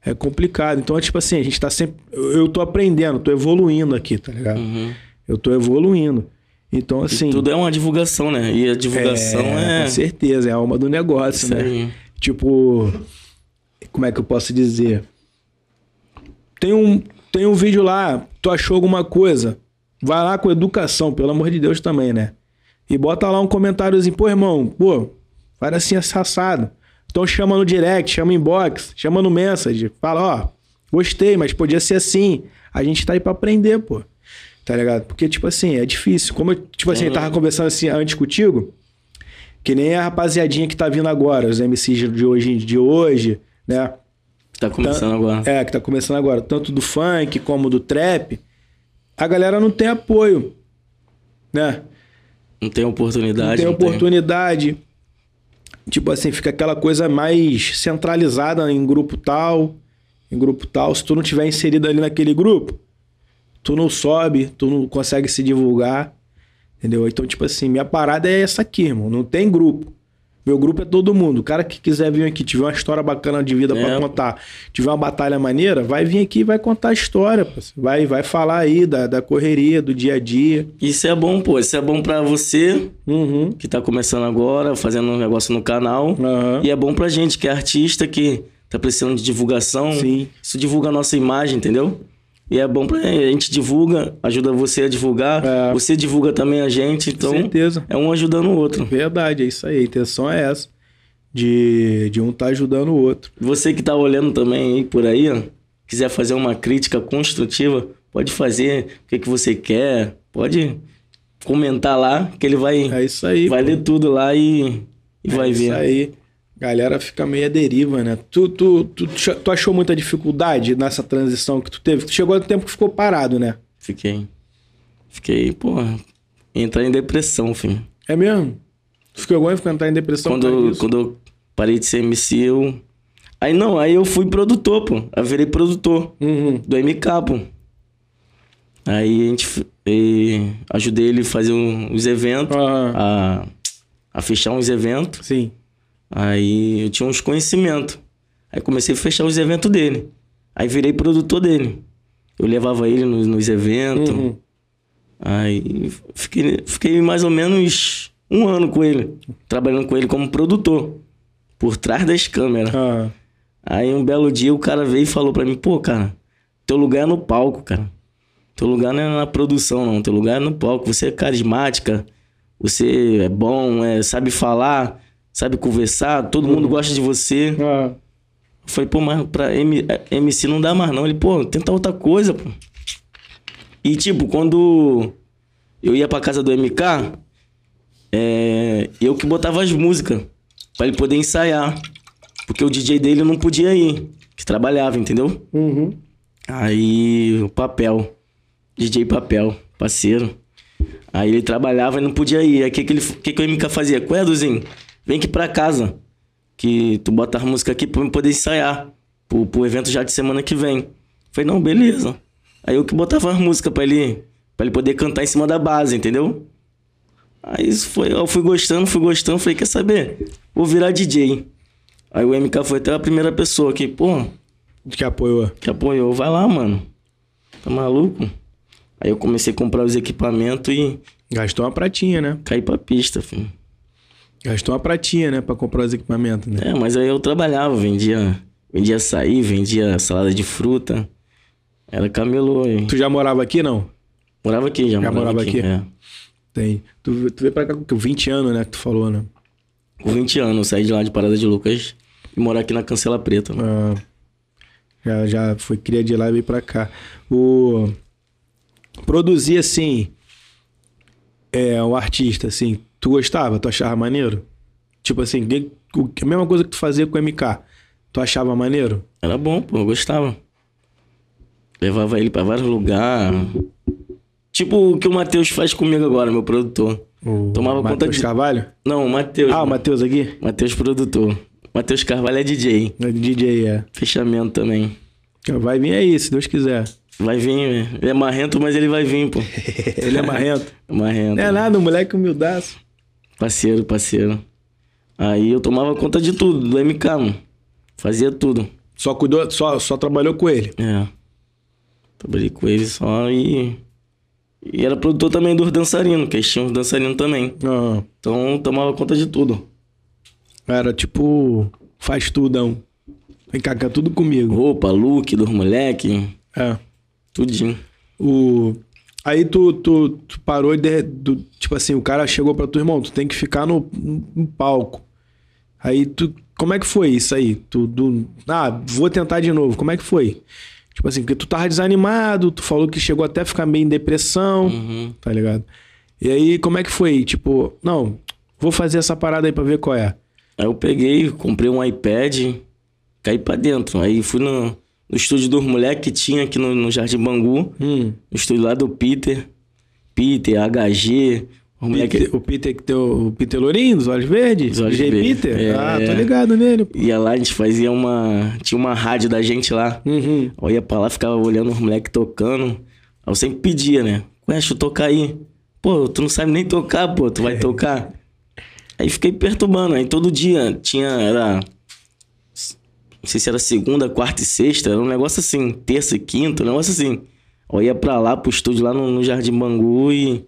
É complicado. Então, é tipo assim, a gente tá sempre. Eu eu tô aprendendo, tô evoluindo aqui, tá ligado? Uhum. Eu tô evoluindo. Então, assim. Tudo é uma divulgação, né? E a divulgação é. Com certeza, é a alma do negócio, Isso né? aí. Tipo, como é que eu posso dizer? Tem um, tem um vídeo lá, tu achou alguma coisa? Vai lá com educação, pelo amor de Deus também, né? E bota lá um comentáriozinho, pô, irmão, pô, faz assim assado. Então chama no direct, chama inbox, chama no message, fala, ó, gostei, mas podia ser assim. A gente tá aí pra aprender, pô. Tá ligado? Porque, tipo assim, é difícil. Como eu, tipo assim, eu tava conversando assim antes contigo, que nem a rapaziadinha que tá vindo agora, os MCs de hoje, de hoje, né? Tá começando agora. É, que tá começando agora, tanto do funk como do trap, a galera não tem apoio, né? Não tem oportunidade. não tem oportunidade. Tipo assim, fica aquela coisa mais centralizada em grupo tal, em grupo tal. Se tu não tiver inserido ali naquele grupo, tu não sobe, tu não consegue se divulgar, entendeu? Então, tipo assim, minha parada é essa aqui, irmão. Não tem grupo. Meu grupo é todo mundo. O cara que quiser vir aqui, tiver uma história bacana de vida pra É, contar, tiver uma batalha maneira, vai vir aqui e vai contar a história. pô. Vai, vai falar aí da, da correria, do dia a dia. Isso é bom, pô. Isso é bom pra você Uhum. que tá começando agora, fazendo um negócio no canal. Aham. E é bom pra gente que é artista, que tá precisando de divulgação. Sim. Isso divulga a nossa imagem, entendeu? E é bom pra a gente divulga, ajuda você a divulgar. É. Você divulga também a gente. Então, certeza. é um ajudando o outro. Verdade, é isso aí. A intenção é essa. De, de um tá ajudando o outro. Você que tá olhando também aí por aí, ó, quiser fazer uma crítica construtiva, pode fazer o que, que você quer. Pode comentar lá, que ele vai, É isso aí. vai pô. ler tudo lá e, e vai é ver. Isso aí. Galera fica meio à deriva, né? Tu, tu, tu, tu achou muita dificuldade nessa transição que tu teve? Tu chegou no tempo que ficou parado, né? Fiquei. Fiquei, pô, entrar em depressão, filho. É mesmo? Tu ficou igual em ficar entrar em depressão Quando, disso? quando eu parei de ser MC, eu. Aí não, aí eu fui produtor, pô. Eu virei produtor Uhum. do MK, pô. Aí a gente e ajudei ele a fazer um- uns eventos, Aham. a, a fechar uns eventos. Sim. Aí eu tinha uns conhecimentos. Aí comecei a fechar os eventos dele. Aí virei produtor dele. Eu levava ele nos, nos eventos. Uhum. Aí fiquei, fiquei mais ou menos um ano com ele, trabalhando com ele como produtor, por trás das câmeras. Aham. Aí um belo dia o cara veio e falou pra mim, pô, cara, teu lugar é no palco, cara. Teu lugar não é na produção, não. Teu lugar é no palco. Você é carismática, você é bom, é, sabe falar, sabe conversar, todo mundo gosta de você. Eu falei, pô, mas pra M- eh, MC não dá mais não. Ele, pô, tenta outra coisa, pô. E tipo, quando eu ia pra casa do MK, é, eu que botava as músicas pra ele poder ensaiar. Porque o DJ dele não podia ir, que trabalhava, entendeu? Uhum. Aí o papel, DJ papel, parceiro. Aí ele trabalhava e não podia ir. Aí o que, que, ele- que, que o MK fazia? Qual é, Duzinho? Vem aqui pra casa. Que tu bota a música aqui pra eu poder ensaiar. Pro, pro evento já de semana que vem. Falei, não, beleza. Aí eu que botava as músicas pra ele, pra ele poder cantar em cima da base, entendeu? Aí isso foi, eu fui gostando, fui gostando, falei, quer saber? Vou virar DJ. Aí o MK foi até a primeira pessoa que, pô, Que apoiou. que apoiou. Vai lá, mano. Tá maluco? Aí eu comecei a comprar os equipamentos e Gastou uma pratinha, né? caí pra pista, filho. Gastou uma pratinha, né? Pra comprar os equipamentos, né? É, mas aí eu trabalhava, vendia, vendia açaí, vendia salada de fruta. Era camelô. aí. Tu já morava aqui, não? Morava aqui, já, Já morava, morava aqui. aqui? É. Tem. Tu, tu veio pra cá com 20 anos, né? Que tu falou, né? Com 20 anos, eu saí de lá de Parada de Lucas e morar aqui na Cancela Preta. Ah, já, já foi cria de lá e veio pra cá. O... Produzir, assim... É, o artista, assim... Tu gostava? Tu achava maneiro? Tipo assim, a mesma coisa que tu fazia com o MK. Tu achava maneiro? Era bom, pô, eu gostava. Levava ele pra vários lugares. Tipo o que o Matheus faz comigo agora, meu produtor. O Tomava conta Matheus de- Carvalho? Não, o Matheus. Ah, o Matheus aqui? Matheus produtor. Matheus Carvalho é DJ. É DJ, é. Fechamento também. Vai vir aí, se Deus quiser. Vai vir, né? ele é marrento, mas ele vai vir, pô. Ele é marrento. Marrento. Não é nada, o moleque humildaço. Parceiro, parceiro. Aí eu tomava conta de tudo, do MK, mano. Fazia tudo. Só cuidou, só, só trabalhou com ele. É. Trabalhei com ele só e. E era produtor também dos dançarinos, que eles tinham os dançarinos também. Ah, Então tomava conta de tudo. era tipo, faz tudão. Vem cá, cá, tudo comigo. Roupa, look dos moleque, É. tudinho. O... Aí tu, tu, tu parou de, do, tipo assim, o cara chegou pra tu, irmão, tu tem que ficar no, no palco. Aí tu, como é que foi isso aí? Tu, do, ah, vou tentar de novo. Como é que foi? Tipo assim, porque tu tava desanimado, tu falou que chegou até a ficar meio em depressão, Uhum. tá ligado? E aí, como é que foi? Tipo, não, vou fazer essa parada aí pra ver qual é. Aí eu peguei, comprei um iPad, caí pra dentro. Aí fui no, no estúdio dos moleques que tinha aqui no, no Jardim Bangu. Hum. No estúdio lá do Peter. Peter, HG. Os moleque Peter- o Peter que tem o Peter Lourinho, dos Olhos Verdes? Dos Olhos Verdes. Peter? É. Ah, tô ligado nele. pô. ia lá, a gente fazia uma. Tinha uma rádio da gente lá. Uhum. Eu ia pra lá, ficava olhando os moleques tocando. Aí eu sempre pedia, né? Eu tocar aí. Pô, tu não sabe nem tocar, pô, tu vai tocar. Aí fiquei perturbando. Aí todo dia tinha. Era. Não sei se era segunda, quarta e sexta. Era um negócio assim. Terça e quinta, um negócio assim. Eu ia pra lá, pro estúdio lá no, no Jardim Bangu e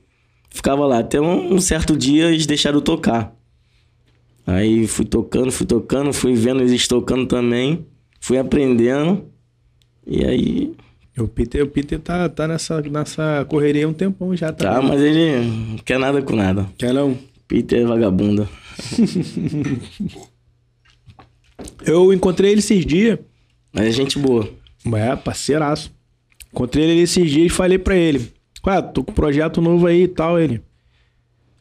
ficava lá. Até um, um certo dia eles deixaram tocar. Aí fui tocando, fui tocando, fui vendo eles tocando também. Fui aprendendo. E aí. O Peter, o Peter tá, tá nessa, nessa correria há um tempão já, tá? Tá, mas ele não quer nada com nada. Quer não? Peter é vagabunda. Eu encontrei ele esses dias. Mas é gente boa. É, parceiraço. Encontrei ele esses dias e falei pra ele. Ué, tô com um projeto novo aí e tal, ele.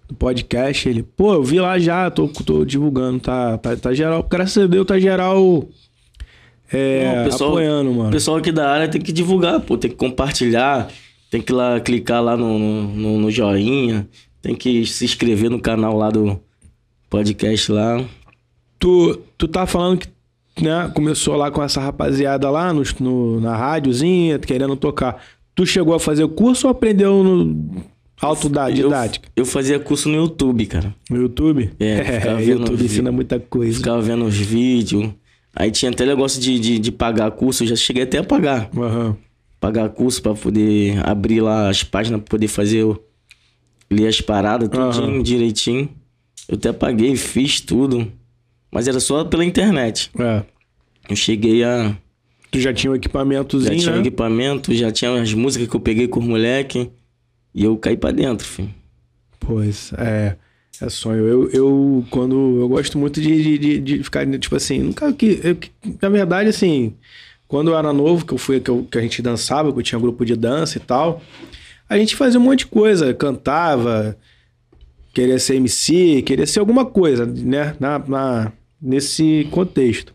Do podcast, ele. Pô, eu vi lá já, tô, tô divulgando, tá, tá, tá geral. Graças a Deus tá geral. É, Não, o pessoal- apoiando, O mano. pessoal aqui da área tem que divulgar, pô. Tem que compartilhar. Tem que lá clicar lá no, no- no joinha. Tem que se inscrever no canal lá do podcast lá. Tu, tu tá falando que né, começou lá com essa rapaziada lá no, no, na rádiozinha, querendo tocar. Tu chegou a fazer o curso ou aprendeu no autodidática? Eu, eu fazia curso no YouTube, cara. No YouTube? É, ficava vendo YouTube ensina muita coisa. Ficava vendo os vídeos. Aí tinha até negócio de, de, de pagar curso, eu já cheguei até a pagar. Aham. Pagar curso pra poder abrir lá as páginas, pra poder fazer, o- ler as paradas, tudinho, Aham. direitinho. Eu até paguei, fiz tudo. Mas era só pela internet. É. Eu cheguei a. Tu já tinha um Já equipamentozinho, tinha né? equipamento, já tinha as músicas que eu peguei com os moleque. E eu caí pra dentro, filho. Pois, é. É sonho. Eu, eu quando. Eu gosto muito de, de, de, ficar, tipo assim, nunca que. eu na verdade, assim, quando eu era novo, que eu fui, que, eu- que a gente dançava, que eu tinha um grupo de dança e tal, a gente fazia um monte de coisa, cantava, queria ser MC, queria ser alguma coisa, né? Na, na, nesse contexto.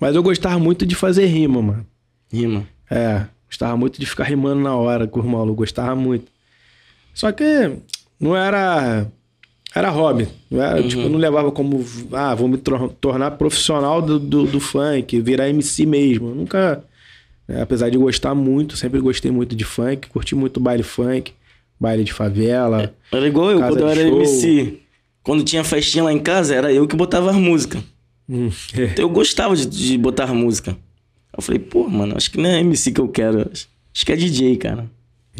Mas eu gostava muito de fazer rima, mano. Rima. É, gostava muito de ficar rimando na hora com os malucos, gostava muito. Só que não era. Era hobby. Não era, tipo, eu não levava como. Ah, vou me tor- tornar profissional do, do, do funk, virar MC mesmo. Eu nunca. né, apesar de gostar muito, sempre gostei muito de funk, curti muito baile funk, baile de favela. Era igual eu, quando eu era show. MC. Quando tinha festinha lá em casa, era eu que botava as músicas. Hum, Eu gostava de, de botar música. Eu falei, pô, mano, acho que não é MC que eu quero. Acho que é DJ, cara.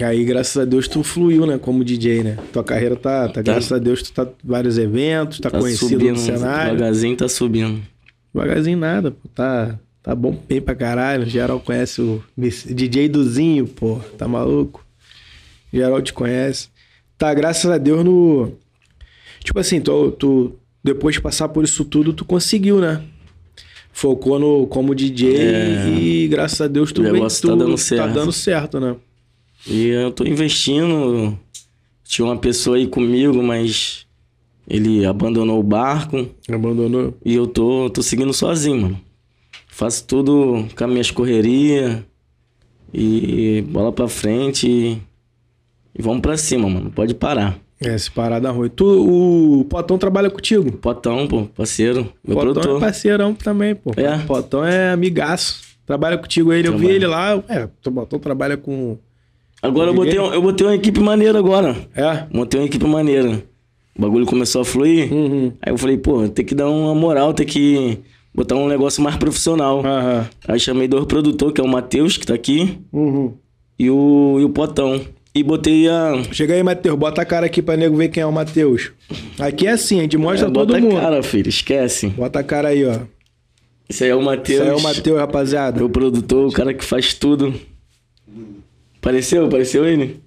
Aí, graças a Deus, tu fluiu, né, como DJ, né? Tua carreira tá, tá, graças a Deus, tu tá em vários eventos, tá, Tá conhecido subindo, no cenário. devagarzinho tá subindo. Devagarzinho nada, pô. Tá, tá bom bem pra caralho. Geral conhece o DJ Duzinho, pô. Tá maluco? Geral te conhece. Tá, graças a Deus no. Tipo assim, tu, tu depois de passar por isso tudo, tu conseguiu, né? Focou no como DJ É. e graças a Deus tu, O vem, negócio tu tá dando tá certo. dando certo, né? E eu tô investindo. Tinha uma pessoa aí comigo, mas ele abandonou o barco. Abandonou. E eu tô, tô seguindo sozinho, mano. Faço tudo com as minhas correrias. E bola pra frente. E, e vamos pra cima, mano. Não Pode parar. É, esse parada ruim. Tu, o Potão trabalha contigo? Potão, pô, parceiro. Meu Potão produtor. é parceirão também, pô. É? Potão é amigaço. Trabalha contigo ele, eu vi ele lá. É, o Potão trabalha com. Agora eu Ninguém? botei, um- eu botei uma equipe maneira agora. É? Montei uma equipe maneira. O bagulho começou a fluir. Uhum. Aí eu falei, pô, tem que dar uma moral, tem que botar um negócio mais profissional. Aham. Aí chamei dois produtores, que é o Matheus, que tá aqui, Uhum. e o, e o Potão. E botei a. Chega aí, Matheus. Bota a cara aqui pra nego ver quem é o Matheus. Aqui é assim, a gente mostra É, todo bota mundo. a cara, filho, esquece. Bota a cara aí, ó. Esse aí é o Matheus. Esse aí é o Matheus, rapaziada. Meu produtor, o cara que faz tudo. Apareceu? Apareceu ele?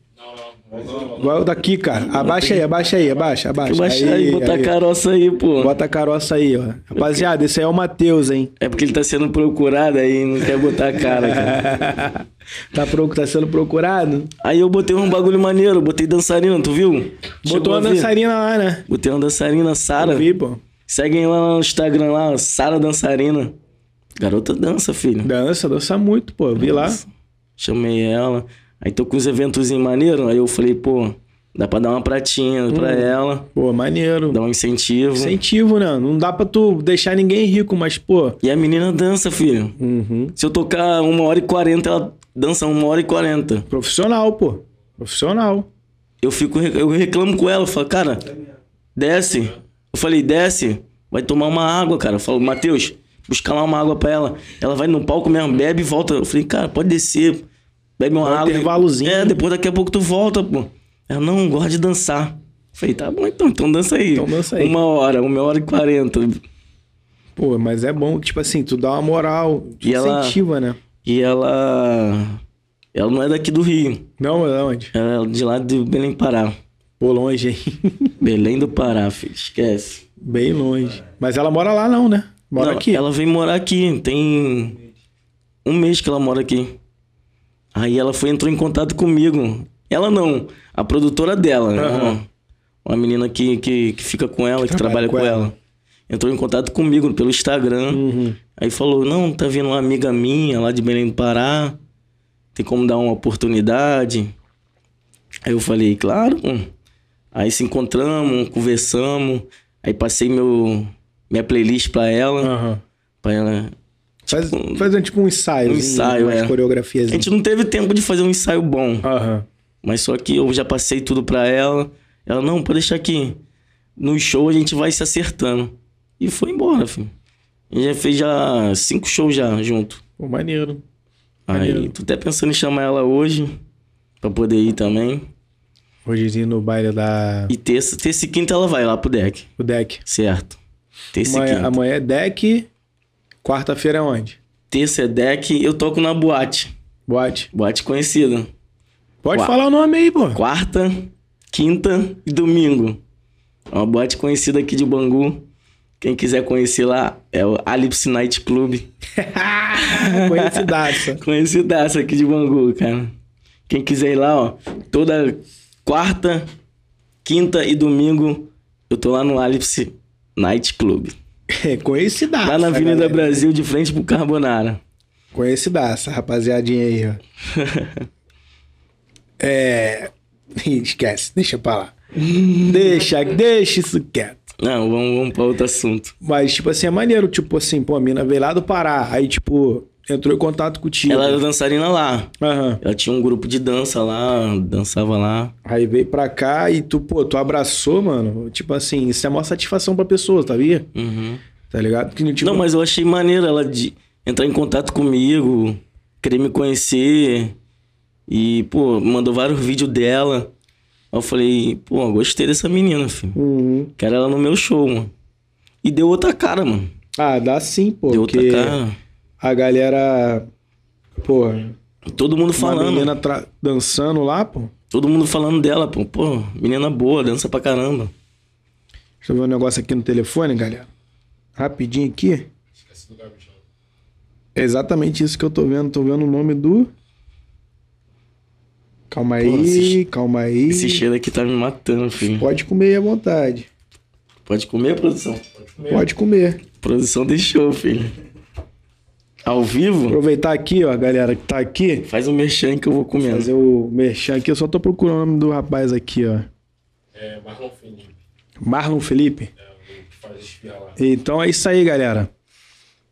Igual o daqui, cara. Abaixa aí, abaixa aí, abaixa, abaixa. Eu baixei aí, botar a caroça aí, pô. Bota a caroça aí, ó. Rapaziada, esse aí é o Matheus, hein? É porque ele tá sendo procurado aí, não quer botar a cara, cara. tá, pro... tá sendo procurado? Aí eu botei um bagulho maneiro, botei dançarina, tu viu? Botou uma dançarina lá, né? Botei uma dançarina, Sara. Vi, pô. Seguem lá no Instagram lá, Sara Dançarina. Garota dança, filho. Dança, dança muito, pô. Vi lá. Chamei ela. Aí tô com os eventos maneiros. Aí eu falei, pô, dá pra dar uma pratinha pra Hum. ela, Pô, maneiro. dar um incentivo. Incentivo, né? Não dá pra tu deixar ninguém rico, mas, pô. E a menina dança, filho. Uhum. Se eu tocar uma hora e quarenta, ela dança uma hora e quarenta. Profissional, pô. Profissional. Eu fico, eu reclamo com ela, eu falo, cara, desce. Eu falei, desce, vai tomar uma água, cara. Eu falo, Matheus, buscar lá uma água pra ela. Ela vai no palco mesmo, bebe e volta. Eu falei, cara, pode descer, bebe uma um água. intervalozinho. É, depois daqui a pouco tu volta, pô. Ela, não, gosta de dançar. Falei, tá bom então, então dança aí. Então dança aí. Uma hora, uma hora e quarenta. Pô, mas é bom, tipo assim, tu dá uma moral, te E ela- incentiva, né? E ela. Ela não é daqui do Rio. Não, é onde? Ela é de lá de Belém Pará. Pô, longe, hein? Belém do Pará, filho. Esquece. Bem longe. Mas ela mora lá não, né? Mora Não, aqui. Ela veio morar aqui. Tem um mês que ela mora aqui. Aí ela foi entrou em contato comigo. Ela não, a produtora dela, né? Aham. Uma, uma menina que, que, que fica com ela, que Trabalha trabalha com com ela. ela. Entrou em contato comigo pelo Instagram. Uhum. Aí falou: Não, tá vindo uma amiga minha lá de Belém do Pará. Tem como dar uma oportunidade? Aí eu falei: Claro. pô." Aí se encontramos, conversamos. Aí passei meu, minha playlist pra ela. Aham. Pra ela. Faz, faz tipo um ensaio. Um ensaio, umas é. coreografias. A gente não teve tempo de fazer um ensaio bom. Aham. Mas só que eu já passei tudo pra ela. Ela, não, pode deixar aqui. No show a gente vai se acertando. E foi embora, filho. A gente já fez já cinco shows já junto. Pô, maneiro. Aí, Maneiro. tô até pensando em chamar ela hoje. Pra poder ir também. Hoje no baile da. E terça, terça e quinta ela vai lá pro deck. O deck. Certo. Terça e Amanhã, quinta. amanhã é deck. Quarta-feira é onde? Terça é deck, eu toco na boate. Boate. Boate conhecida. Pode falar o nome aí, pô. Quarta, quinta e domingo. É uma boate conhecida aqui de Bangu. Quem quiser conhecer lá é o Alips Night Club. Conhecidaça. Conhecidaça aqui de Bangu, cara. Quem quiser ir lá, ó, toda quarta, quinta e domingo eu tô lá no Alips Night Club. É, Conhecidaça. Lá na Avenida galera. Brasil, de frente pro Carbonara. Conhecidaça, rapaziadinha aí, ó. É. Esquece, deixa pra lá. deixa, deixa isso quieto. Não, vamos, vamos pra outro assunto. Mas, tipo assim, é maneiro, tipo assim, pô, a mina veio lá do Pará. Aí, tipo, entrou em contato contigo. Ela era dançarina lá. Aham. Ela tinha um grupo de dança lá, dançava lá. Aí veio pra cá e tu, pô, tu abraçou, mano. Tipo assim, isso é uma satisfação pra pessoa, sabia? Uhum. Tá ligado? Que, tipo, Não, mas eu achei maneiro ela de entrar em contato comigo, querer me conhecer. E, pô, mandou vários vídeos dela. Aí eu falei, pô, gostei dessa menina, filho. Uhum. Quero ela no meu show, mano. E deu outra cara, mano. Ah, dá sim, pô. deu outra cara. A galera, pô, Todo mundo uma falando. menina tra- dançando lá, pô. Todo mundo falando dela, pô. Pô, menina boa, dança pra caramba. Deixa eu ver um negócio aqui no telefone, galera. Rapidinho aqui. É exatamente isso que eu tô vendo. Tô vendo o nome do. Calma aí, esse- calma aí. Esse cheiro aqui tá me matando, filho. Pode comer aí à vontade. Pode comer, produção? Pode comer. Produção deixou, filho. Ao vivo? Aproveitar aqui, ó, galera que tá aqui. Faz um merchan que eu vou comendo. Fazer o merchan aqui. Eu só tô procurando o nome do rapaz aqui, ó. É Marlon Felipe, Marlon Felipe. é o que faz esfriar lá. Então é isso aí, galera.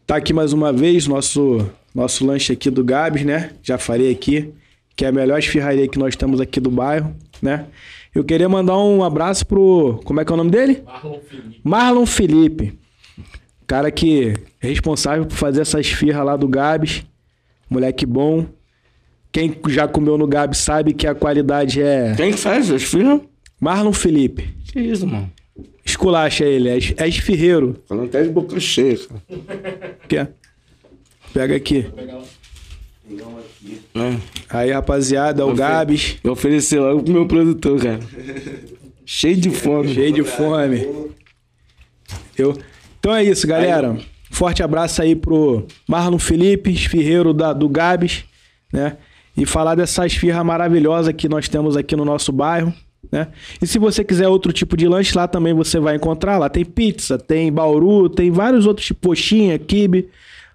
Tá aqui mais uma vez nosso nosso lanche aqui do Gabs, né? Já falei aqui que é a melhor esfirraria que nós temos aqui do bairro, né? Eu queria mandar um abraço pro, como é que é o nome dele? Marlon Felipe. Marlon Felipe. Cara que é responsável por fazer essa esfirra lá do Gabs. Moleque bom. Quem já comeu no Gabs sabe que a qualidade é Quem que faz as filhas? Marlon Felipe. Que isso, mano? Esculacha ele, é é esfirreiro. Falando até de boca cheia, cara. Quer? Pega aqui. É. Aí, rapaziada, o Gabs, Eu ofereci logo pro meu produtor, cara. Cheio de fome. cheio de fome. Eu... Então é isso, galera. Forte abraço aí pro Marlon Felipe, esfirreiro da, do Gabs, né? E falar dessa esfirra maravilhosa que nós temos aqui no nosso bairro, né? E se você quiser outro tipo de lanche, lá também você vai encontrar. Lá tem pizza, tem bauru, tem vários outros tipos, coxinha, quibe.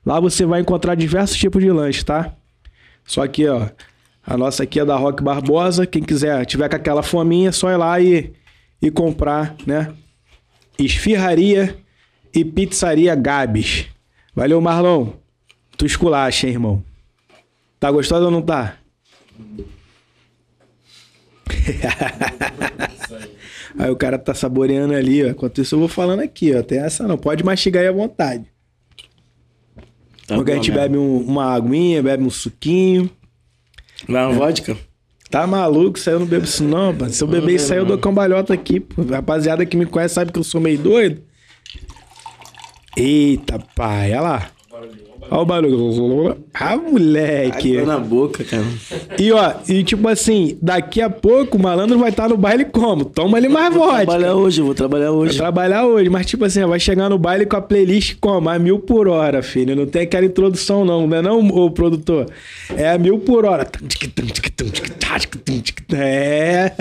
Lá você vai encontrar diversos tipos de lanche, tá? Só aqui, ó. A nossa aqui é da Rock Barbosa. Quem quiser, tiver com aquela fominha, é só ir lá e, e comprar, né? Esfirraria e pizzaria Gabs. Valeu, Marlon. Tu esculacha, hein, irmão? Tá gostoso ou não tá? aí o cara tá saboreando ali, ó. Enquanto isso eu vou falando aqui, ó. Tem essa não. Pode mastigar aí à vontade. Tá Porque a gente mesmo. bebe um- uma aguinha, bebe um suquinho. Vai uma vodka? Tá maluco? Isso aí eu não bebo isso não, mano. Se eu beber isso aí, eu dou cambalhota aqui. Pô. Rapaziada que me conhece sabe que eu sou meio doido. Eita, pai. Olha lá. Olha o barulho. Ah, moleque. Água na boca, cara. E ó, e tipo assim, daqui a pouco o malandro vai estar no baile como? Toma ali mais Vou vodka. trabalhar hoje, vou trabalhar hoje. trabalhar hoje, mas tipo assim, vai chegar no baile com a playlist como? A mil por hora, filho. Não tem aquela introdução, não, não é não, ô produtor? É a mil por hora. É.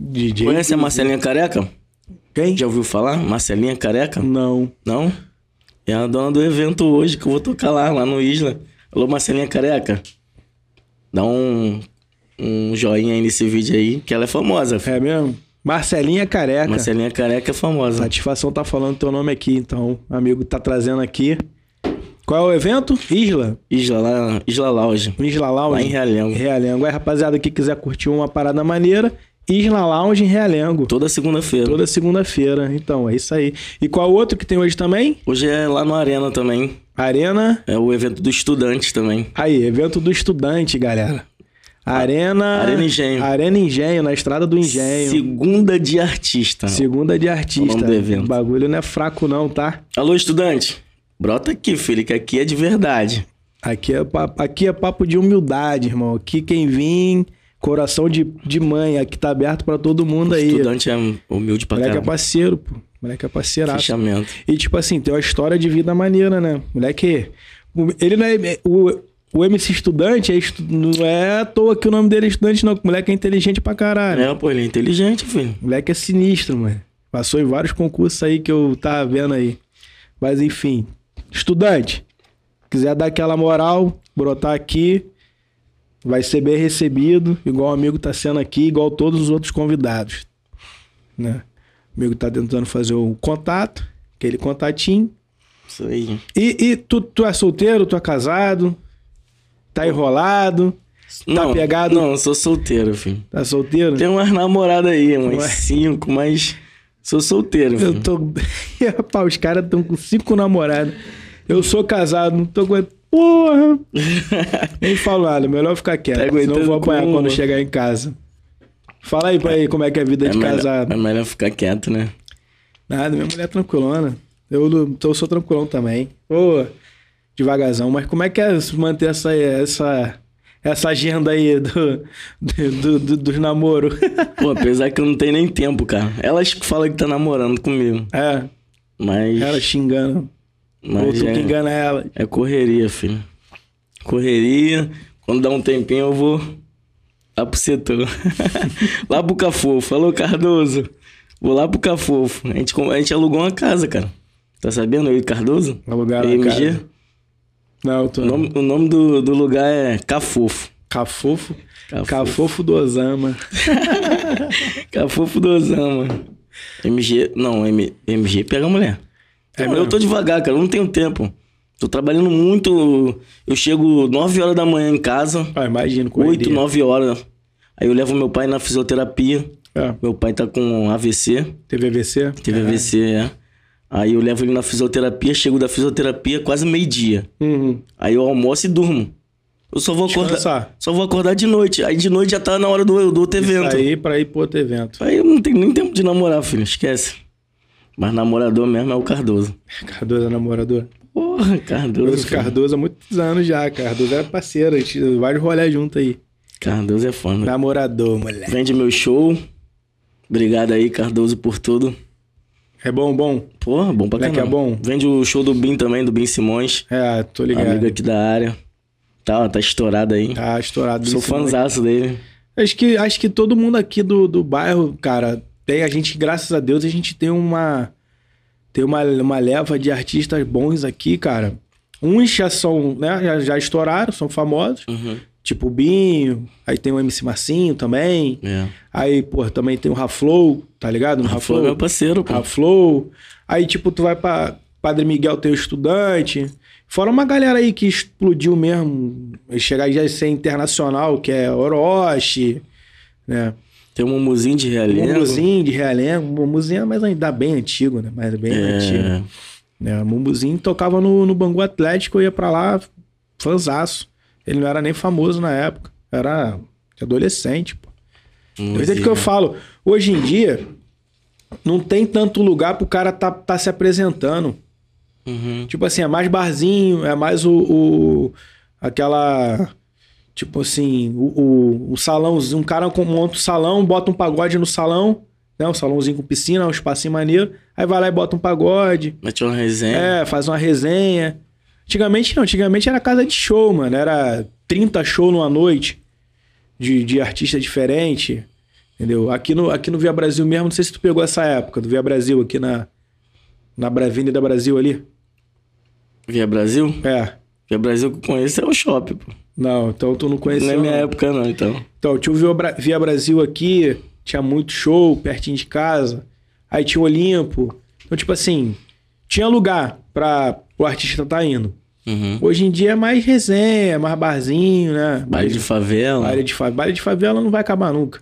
DJ. Conhece a Marcelinha Careca? Quem? Já ouviu falar? Marcelinha Careca? Não. Não? É a dona do evento hoje que eu vou tocar lá, lá no Isla. Alô, Marcelinha Careca. Dá um, um joinha aí nesse vídeo aí, que ela é famosa. É mesmo? Marcelinha Careca. Marcelinha Careca é famosa. Satisfação tá falando teu nome aqui, então. Amigo tá trazendo aqui. Qual é o evento? Isla. Isla, lá, Isla Lounge. Isla Lounge. Lá em Realengo. Realengo. Aí, rapaziada, que quiser curtir uma parada maneira, Isla Lounge em Realengo. Toda segunda-feira. Toda segunda-feira. Então, é isso aí. E qual outro que tem hoje também? Hoje é lá no Arena também. Arena. É o evento do estudante também. Aí, evento do estudante, galera. Arena. Arena Engenho. Arena Engenho, na estrada do Engenho. Segunda de artista. Segunda de O artista. nome do evento. O bagulho não é fraco, não, tá? Alô, estudante. Brota aqui, filho, que aqui é de verdade. Aqui é, papo, aqui é papo de humildade, irmão. Aqui quem vir, coração de, de mãe, aqui tá aberto pra todo mundo aí. Estudante é humilde pra Moleque é caramba. parceiro, pô. Moleque é parceiraço. Fechamento. E tipo assim, tem uma história de vida maneira, né? Moleque, o- ele não é. O, o MC Estudante é estu- não é à toa que o nome dele é estudante, não. O moleque é inteligente pra caralho. É, pô, ele é inteligente, filho. O moleque é sinistro, mano. Passou em vários concursos aí que eu tava vendo aí. Mas enfim, estudante, quiser dar aquela moral, brotar aqui, vai ser bem recebido, igual o amigo tá sendo aqui, igual todos os outros convidados. Né? O amigo tá tentando fazer o contato, aquele contatinho. Isso aí. E, e tu, tu é solteiro, tu é casado, tá enrolado, Tá pegado? Não, eu sou solteiro, filho. tá solteiro? Tem umas namoradas aí, umas Ué. cinco, mas sou solteiro, Eu filho. tô. Rapaz, os caras estão com cinco namoradas. Eu sou casado, não tô aguentando. Porra! Nem falo nada, melhor ficar quieto. Tá senão vou apanhar como? quando chegar em casa. Fala aí pra aí como é que é a vida É de melhor, casado. é melhor ficar quieto, né? Nada, minha mulher é tranquilona. Eu, eu sou tranquilão também. Ô, devagarzão. Mas como é que é manter essa, essa, essa agenda aí do, do, do- dos namoros? Pô, apesar que eu não tenho nem tempo, cara. Elas falam que tá namorando comigo. é, Mas. ela xingando. Mas que é, engana ela. é correria, filho. Correria. Quando dá um tempinho, eu vou lá pro setor. lá pro Cafofo. Falou, Cardoso. Vou lá pro Cafofo. A gente, a gente alugou uma casa, cara. Tá sabendo aí, Cardoso? Alugar a EMG? casa. Não, tô... O nome, o nome do, do lugar é Cafofo. Cafofo. Cafofo. Cafofo do Osama. Cafofo do Osama. MG. Não, M, MG pega a mulher. É eu tô devagar, cara. Eu não tenho tempo. Tô trabalhando muito. Eu chego 9 horas da manhã em casa. Ah, imagino, 8, correria. 9 horas. Aí eu levo meu pai na fisioterapia. É, Meu pai tá com AVC. teve AVC? Teve AVC, é. Aí eu levo ele na fisioterapia. Chego da fisioterapia quase meio-dia. Uhum. Aí eu almoço e durmo. Eu só vou acordar. Descansar. Só vou acordar de noite. Aí de noite já tá na hora do, do outro evento. Aí pra ir pro outro evento. Aí eu não tenho nem tempo de namorar, filho. Esquece. Mas namorador mesmo é o Cardoso. Cardoso é namorador. Porra, Cardoso. Filho. Cardoso há muitos anos já. Cardoso era parceiro, a gente vários rolés junto aí. Cardoso é foda. Namorador, moleque. Vende meu show. Obrigado aí, Cardoso, por tudo. É bom, bom? Porra, bom pra caramba. é bom? Vende o show do Bin também, do Bin Simões. É, tô ligado. Amigo aqui da área. Tá, tá estourado aí. Tá estourado. Sou fãzaço dele. Acho que, acho que todo mundo aqui do, do bairro, cara, tem a gente, graças a Deus, a gente tem uma tem uma, uma leva de artistas bons aqui, cara. Uns já são, né, já, já estouraram, são famosos, Uhum. tipo o Binho, aí tem o MC Marcinho também. É. Aí, pô, também tem o Raflow, tá ligado? No Foi meu parceiro, pô. Raflow. Aí, tipo, tu vai pra Padre Miguel, tem o estudante. Fora uma galera aí que explodiu mesmo, chegar já a ser internacional, que é Orochi, né? Tem um mumuzinho de realengo. Mumbuzinho de Realengo. Mumbuzinho é mais ainda bem antigo, né? Mas bem antigo. É. Né? Mumbuzinho tocava no, no Bangu Atlético, eu ia pra lá, fanzaço. Ele não era nem famoso na época. Era adolescente, pô. Do jeito que eu falo, hoje em dia, não tem tanto lugar pro cara tá, tá se apresentando. Uhum. Tipo assim, é mais barzinho, é mais o. o- aquela. Tipo assim, o, o, o salãozinho. Um cara monta um salão, bota um pagode no salão, né? Um salãozinho com piscina, um espacinho maneiro. Aí vai lá e bota um pagode. Mete uma resenha. É, faz uma resenha. Antigamente não, antigamente era casa de show, mano. Era 30 shows numa noite de, de artista diferente. Entendeu? Aqui no, aqui no Via Brasil mesmo, não sei se tu pegou essa época do Via Brasil, aqui na, na Avenida Brasil ali. Via Brasil? É. Via Brasil que eu conheço é o shopping, pô. Não, então tu não Não conheceu. é minha não. época, não, então. Então, tinha o Via, Bra- Via Brasil aqui, tinha muito show pertinho de casa. Aí tinha o Olimpo. Então, tipo assim, tinha lugar pra o artista tá indo. Uhum. Hoje em dia é mais resenha, mais barzinho, né? Baile de favela. Baile de, fa... baile de favela não vai acabar nunca.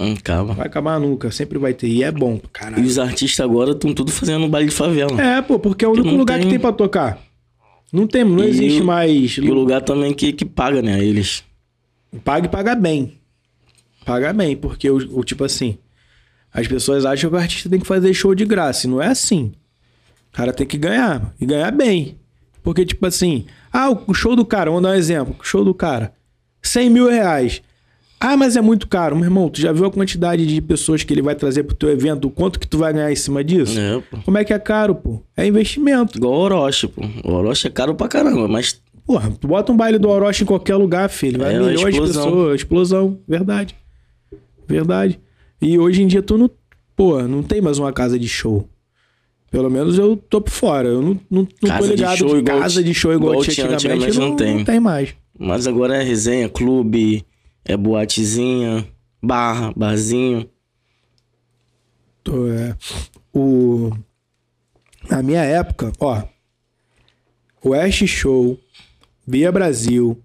Hum, calma. Vai acabar nunca, sempre vai ter. E é bom, pra E caralho. os artistas agora estão tudo fazendo baile de favela. É, pô, porque é o único não lugar que tem- tem pra tocar. Não tem, não E existe o- mais. E o lugar também que, que paga, né? Eles. Paga e paga bem. Paga bem, porque o, o tipo assim. As pessoas acham que o artista tem que fazer show de graça. E não é assim. O cara tem que ganhar. E ganhar bem. Porque, tipo assim. Ah, o show do cara, vamos dar um exemplo. O show do cara. 100 mil reais. Ah, mas é muito caro. Meu irmão, tu já viu a quantidade de pessoas que ele vai trazer pro teu evento? O quanto que tu vai ganhar em cima disso? É, pô. Como é que é caro, pô? É investimento. Igual o Orochi, pô. O Orochi é caro pra caramba, mas Porra, tu bota um baile do Orochi em qualquer lugar, filho. Vai É, uma milhões explosão. de pessoas. Explosão. Verdade. Verdade. E hoje em dia tu não. Pô, não tem mais uma casa de show. Pelo menos eu tô por fora. Eu não, não, não Casa tô de ligado show de igual casa de show igual, igual tinha tinha antigamente. antigamente, não, não tem. não tem mais. Mas agora é resenha, clube, é boatezinha, barra, barzinho. É, o, na minha época, ó. West Show, Via Brasil,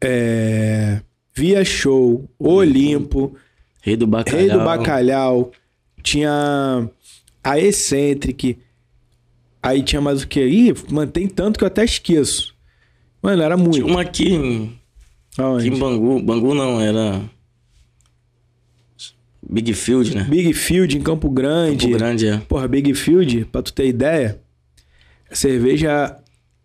é, Via Show, Olimpo, Rei do bacalhau. Rei do Bacalhau, tinha a Eccentric, aí tinha mais o que? Ih, mantém tanto que eu até esqueço. Mano, era muito. Tinha uma aqui, Aonde? aqui em Bangu. Bangu não, era. Big Field, né? Big Field em Campo Grande. Campo Grande, é. Porra, Big Field, pra tu ter ideia, a cerveja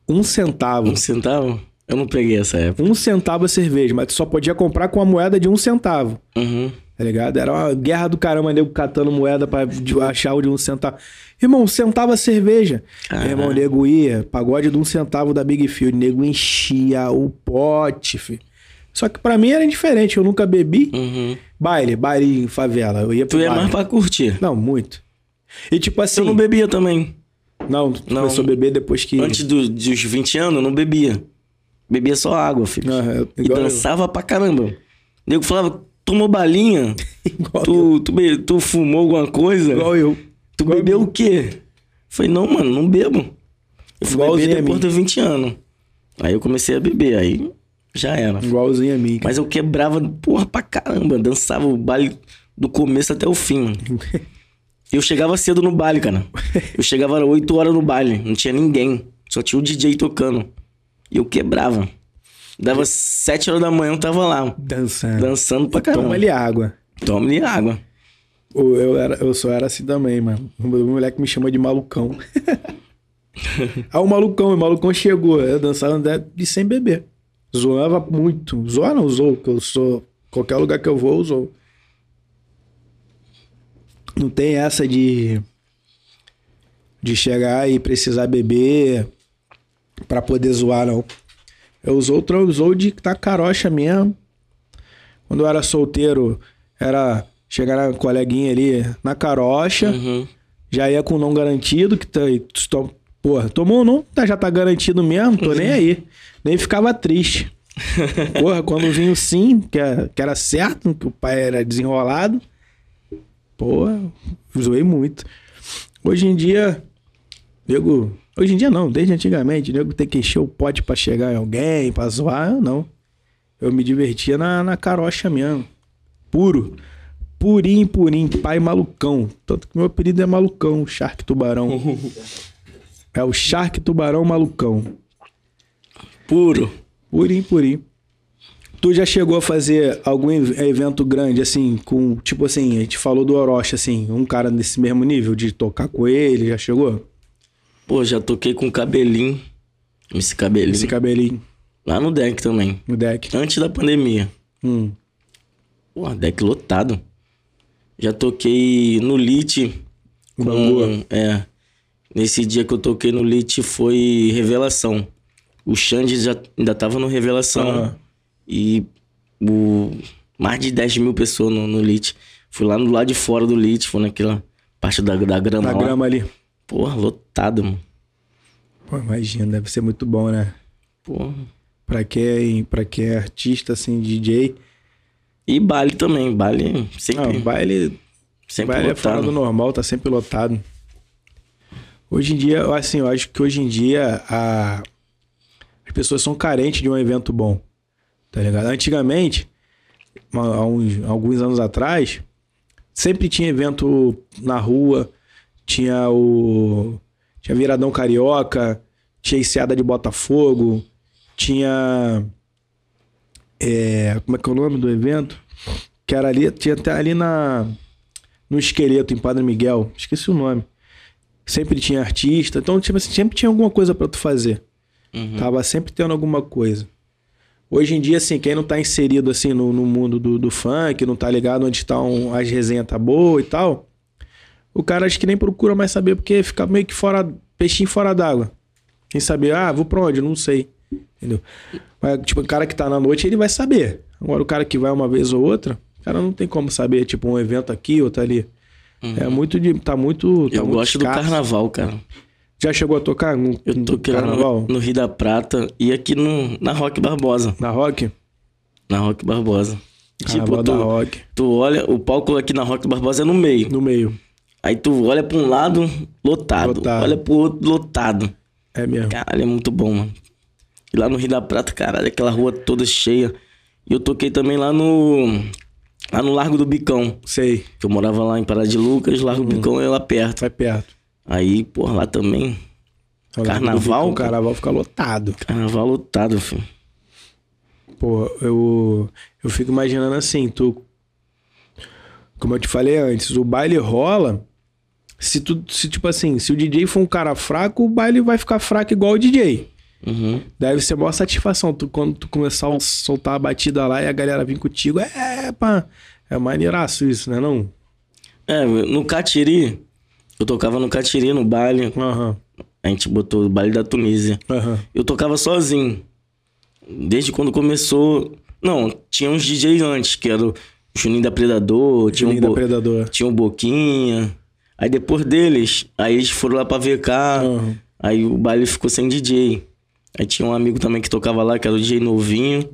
um centavo. Um centavo? Eu não peguei essa época. Um centavo a cerveja, mas tu só podia comprar com a moeda de um centavo. Uhum. Tá ligado? Era uma guerra do caramba, nego catando moeda pra achar o de um centavo. Irmão, um centavo a cerveja. Caralho. Irmão, nego ia, pagode de um centavo da Big Field. Nego enchia o pote, filho. Só que pra mim era indiferente, eu nunca bebi. Uhum. Baile, baile em favela. Eu ia pro Tu ia baile. mais pra curtir. Não, muito. E tipo assim. Eu não bebia também. Não, tu Não. começou a beber depois que. Antes do- dos 20 anos, eu não bebia. Bebia só água, filho. Eu- e igual eu. dançava pra caramba. O nego falava, tomou balinha? Igual tu, tu, be- tu fumou alguma coisa? Igual eu. Tu Igual bebeu eu. o quê? Falei, não, mano, não bebo. Eu fui Igualzinho beber depois dos 20 anos. Aí eu comecei a beber, aí já era. Igualzinho a mim. Mas eu quebrava, porra, pra caramba. Dançava o baile do começo até o fim, mano. Eu chegava cedo no baile, cara. Eu chegava às 8 horas no baile, não tinha ninguém. Só tinha o DJ tocando. E eu quebrava. Dava 7 horas da manhã, eu tava lá, Dançando. dançando pra caramba. Toma ali água. Toma-lhe água. Eu, era, eu só era assim também, mano. O moleque me chama de malucão. ah, o malucão, o malucão chegou. Eu dançava de sem beber. Zoava muito. Zoar não usou, que eu sou. Qualquer lugar que eu vou, zoo. Não tem essa de. De chegar e precisar beber pra poder zoar, não. Eu usou, usou de tá carocha mesmo. Quando eu era solteiro, era chegar na coleguinha ali na carocha, Uhum. já ia com não garantido, que tá, porra, tomou ou não, tá- já tá garantido mesmo, tô nem aí. Nem ficava triste. Porra, quando vinha o sim, que era, que era certo, que o pai era desenrolado, porra, zoei muito. Hoje em dia, nego. Hoje em dia não, desde antigamente, nego tem que encher o pote pra chegar em alguém, pra zoar, não. Eu me divertia na, na carocha mesmo. Puro. Purinho, purinho. Pai malucão. Tanto que meu apelido é malucão, Shark Tubarão. é o Shark Tubarão Malucão. Puro. Purinho, purinho. Tu já chegou a fazer algum ev- evento grande, assim, com, tipo assim, a gente falou do Orochi, assim, um cara nesse mesmo nível de tocar com ele, já chegou? Pô, já toquei com cabelinho. Esse cabelinho. Esse cabelinho Lá no deck também. no deck. Antes da pandemia. Hum. Pô, deck lotado. Já toquei no Lit. Bangu. É. Nesse dia que eu toquei no Lit foi Revelação. O Xande já ainda tava no Revelação. Aham. E o, mais de 10 mil pessoas no, no Lit. Fui lá no lado de fora do Lit, foi naquela parte da, da grama Na lá. grama ali. Porra, lotado, mano. Pô, imagina, deve ser muito bom, né? Porra. Pra quem, pra quem é artista, assim, DJ, E baile também, baile sempre, Não, baile, sempre baile é fora lotado. do normal, tá sempre lotado. Hoje em dia, assim, eu acho que hoje em dia a... as pessoas são carentes de um evento bom. Tá ligado? Antigamente, uns, alguns anos atrás, sempre tinha evento na rua, tinha o. Tinha Viradão Carioca, tinha Enseada de Botafogo, tinha. é, como é que é o nome do evento? Que era ali, tinha até ali na. No esqueleto, em Padre Miguel. Esqueci o nome. Sempre tinha artista. Então, tipo assim, sempre tinha alguma coisa pra tu fazer. Uhum. Tava sempre tendo alguma coisa. Hoje em dia, assim, quem não tá inserido assim no, no mundo do, do funk, não tá ligado onde tá um, as resenhas tá boa e tal, o cara acho que nem procura mais saber, porque fica meio que fora, peixinho fora d'água. Quem saber, ah, vou pra onde? Não sei. Entendeu? Mas, tipo, o cara que tá na noite, ele vai saber. Agora, o cara que vai uma vez ou outra, o cara não tem como saber, tipo, um evento aqui, outro ali. É muito de. Tá muito. Tá Uhum. Eu muito gosto do escasso. carnaval, cara. Já chegou a tocar no, Eu toquei carnaval? no, no Rio da Prata e aqui no, na Rock Barbosa. Na Rock? Na Rock Barbosa. Carnaval tipo, tu, Rock. tu olha, o palco aqui na Rock Barbosa é no meio. No meio. Aí tu olha pra um lado, lotado. Lotado. Olha pro outro, lotado. É mesmo. Caralho, é muito bom, mano. E lá no Rio da Prata, caralho, aquela rua toda cheia. E eu toquei também lá no. Lá no Largo do Bicão. Sei. Que eu morava lá em Pará de Lucas, Largo Uhum. do Bicão é lá perto. Vai perto. Aí, pô, lá também. Carnaval, O carnaval fica lotado. Carnaval lotado, filho. Pô, eu, eu fico imaginando assim, tu. Como eu te falei antes, o baile rola. Se tu, se tipo assim, se o DJ for um cara fraco, o baile vai ficar fraco igual o DJ. Uhum. Deve ser maior satisfação tu, quando tu começar a soltar a batida lá e a galera vir contigo. É, pá. É maneiraço isso, né? Não? É, no Catiri, eu tocava no Catiri, no baile. Aham. A gente botou o baile da Tunísia. Aham. Eu tocava sozinho. Desde quando começou. Não, tinha uns DJs antes, que era o Juninho da Predador, tinha Juninho da Bo... Predador. tinha um Boquinha. Aí depois deles, aí eles foram lá pra VK. Aham. Aí o baile ficou sem DJ. Aí tinha um amigo também que tocava lá, que era o DJ novinho.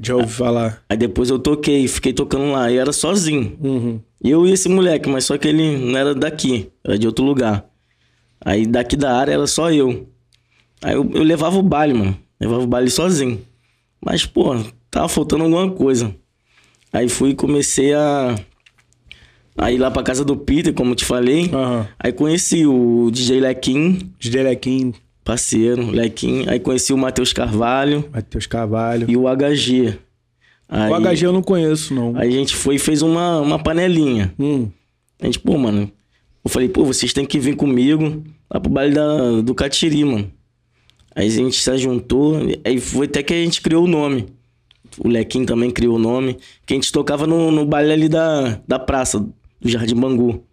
Já ouvi falar. Aí depois eu toquei, fiquei tocando lá. E era sozinho. Uhum. Eu e esse moleque, mas só que ele não era daqui, era de outro lugar. Aí daqui da área era só eu. Aí eu, eu levava o baile, mano. Levava o baile sozinho. Mas, pô, tava faltando alguma coisa. Aí fui e comecei a. a ir lá pra casa do Peter, como eu te falei. Aham. Aí conheci o DJ Lequim, DJ Lequim, parceiro, Lequim. Aí conheci o Matheus Carvalho Matheus Carvalho. e o HG. Aí, O HG eu não conheço, não. aí a gente foi e fez uma, uma panelinha. Hum. A gente, pô, mano. Eu falei, pô, vocês têm que vir comigo lá pro baile da, do Catiri, mano. Aí a gente se juntou, aí foi até que a gente criou o nome. O Lequim também criou o nome. Que a gente tocava no, no baile ali da, da praça, do Jardim Bangu.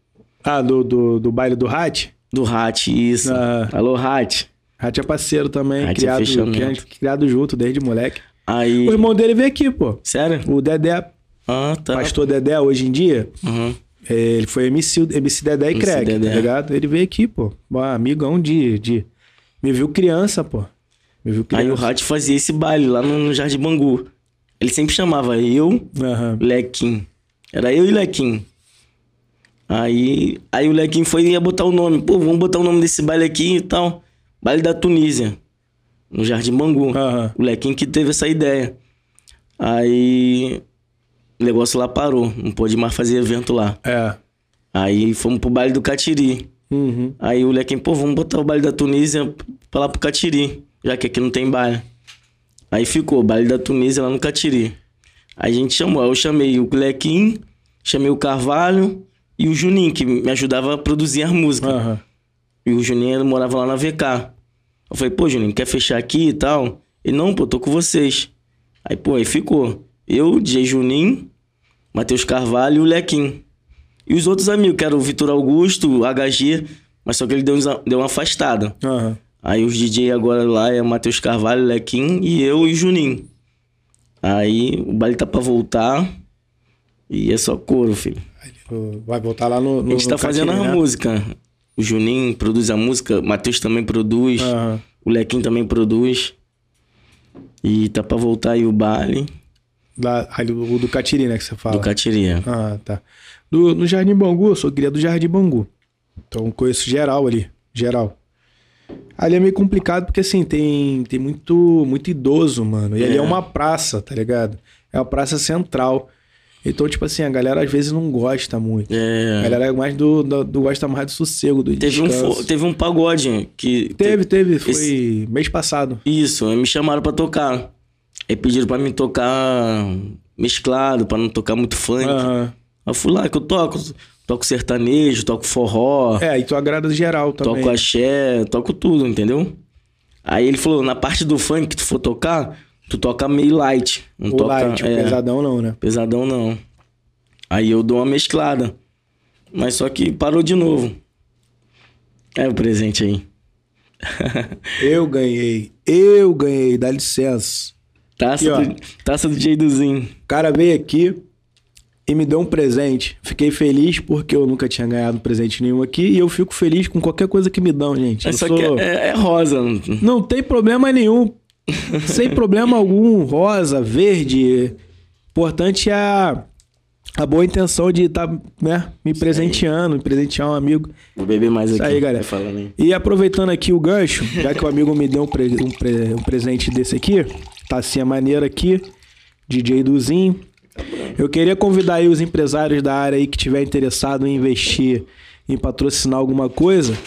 Ah, do, do, do baile do Hat? Do Rat, isso. Ah. Alô, Rat. Hat é parceiro também, Hat é criado, criado, criado junto desde moleque. Aí. O irmão dele veio aqui, pô. Sério? O Dedé, Ah, tá. pastor Dedé, hoje em dia, Uhum. é, ele foi MC, MC Dedé e Craig, Dedé. tá ligado? Ele veio aqui, pô. Ó, amigão de, de... Me viu criança, pô. Me viu criança. Aí o Rat fazia esse baile lá no, no Jardim Bangu. Ele sempre chamava eu, Aham. Lequim. Era eu e Lequim. Aí, aí o Lequim foi e ia botar o nome. Pô, vamos botar o nome desse baile aqui e tal. Baile da Tunísia. No Jardim Bangu. Aham. O Lequim que teve essa ideia. Aí o negócio lá parou. Não pôde mais fazer evento lá. É. Aí fomos pro baile do Catiri. Uhum. Aí o Lequim, pô, vamos botar o baile da Tunísia pra lá pro Catiri. Já que aqui não tem baile. Aí ficou, baile da Tunísia lá no Catiri. Aí a gente chamou, eu chamei o Lequim, chamei o Carvalho e o Juninho, que me ajudava a produzir as músicas. Aham. E o Juninho morava lá na VK. Eu falei, pô, Juninho, quer fechar aqui e tal? Ele, não, pô, tô com vocês. Aí, pô, aí ficou. Eu, DJ Juninho, Matheus Carvalho e o Lequim. E os outros amigos, que eram o Vitor Augusto, o HG, mas só que ele deu, deu uma afastada. Aham. Aí os DJ agora lá é Matheus Carvalho, Lequim e eu e o Juninho. Aí o baile tá pra voltar e é só couro, filho. Vai voltar lá no. no A gente tá fazendo a né? música. O Juninho produz a música, o Matheus também produz, Aham. o Lequim também produz. E tá pra voltar aí o baile. Da, ali, o do Catiri, né, que você fala. do Catiria. Ah, tá. Do, no Jardim Bangu, eu sou cria do Jardim Bangu. Então conheço geral ali, geral. Ali é meio complicado porque assim, tem, tem muito, muito idoso, mano. E ali é É. uma praça, tá ligado? É uma praça central. Então, tipo assim, a galera às vezes não gosta muito. A É, galera é mais do, do, do- gosta mais do sossego, do teve, um, descanso. teve um pagode que. Teve, teve, foi Esse- mês passado. Isso, me chamaram pra tocar. Aí pediram pra mim tocar mesclado, pra não tocar muito funk. Aí eu fui lá que eu toco. Toco sertanejo, toco forró, É, e tu agrada geral também. toco axé, toco tudo, entendeu? Aí ele falou, na parte do funk que tu for tocar, tu toca meio light. Não o toca light, é, pesadão não, né? pesadão não. Aí eu dou uma mesclada. Mas só que parou de novo. É o presente aí. Eu ganhei, eu ganhei, dá licença. Taça, Aqui, do, taça do Jeidozinho. O cara veio aqui e me deu um presente. Fiquei feliz porque eu nunca tinha ganhado presente nenhum aqui e eu fico feliz com qualquer coisa que me dão, gente. Mas só sou- é, é rosa. Não tem problema nenhum. Sem problema algum. Rosa, verde. Importante é a, a boa intenção de estar né, me presenteando, me presentear um amigo. Vou beber mais Isso aqui. aí, galera. Falando aí. E aproveitando aqui o gancho, já que o amigo me deu um, pre- um pre- um presente desse aqui, tacinha maneira aqui, DJ Duzinho. Eu queria convidar aí os empresários da área aí que tiver interessado em investir, em patrocinar alguma coisa,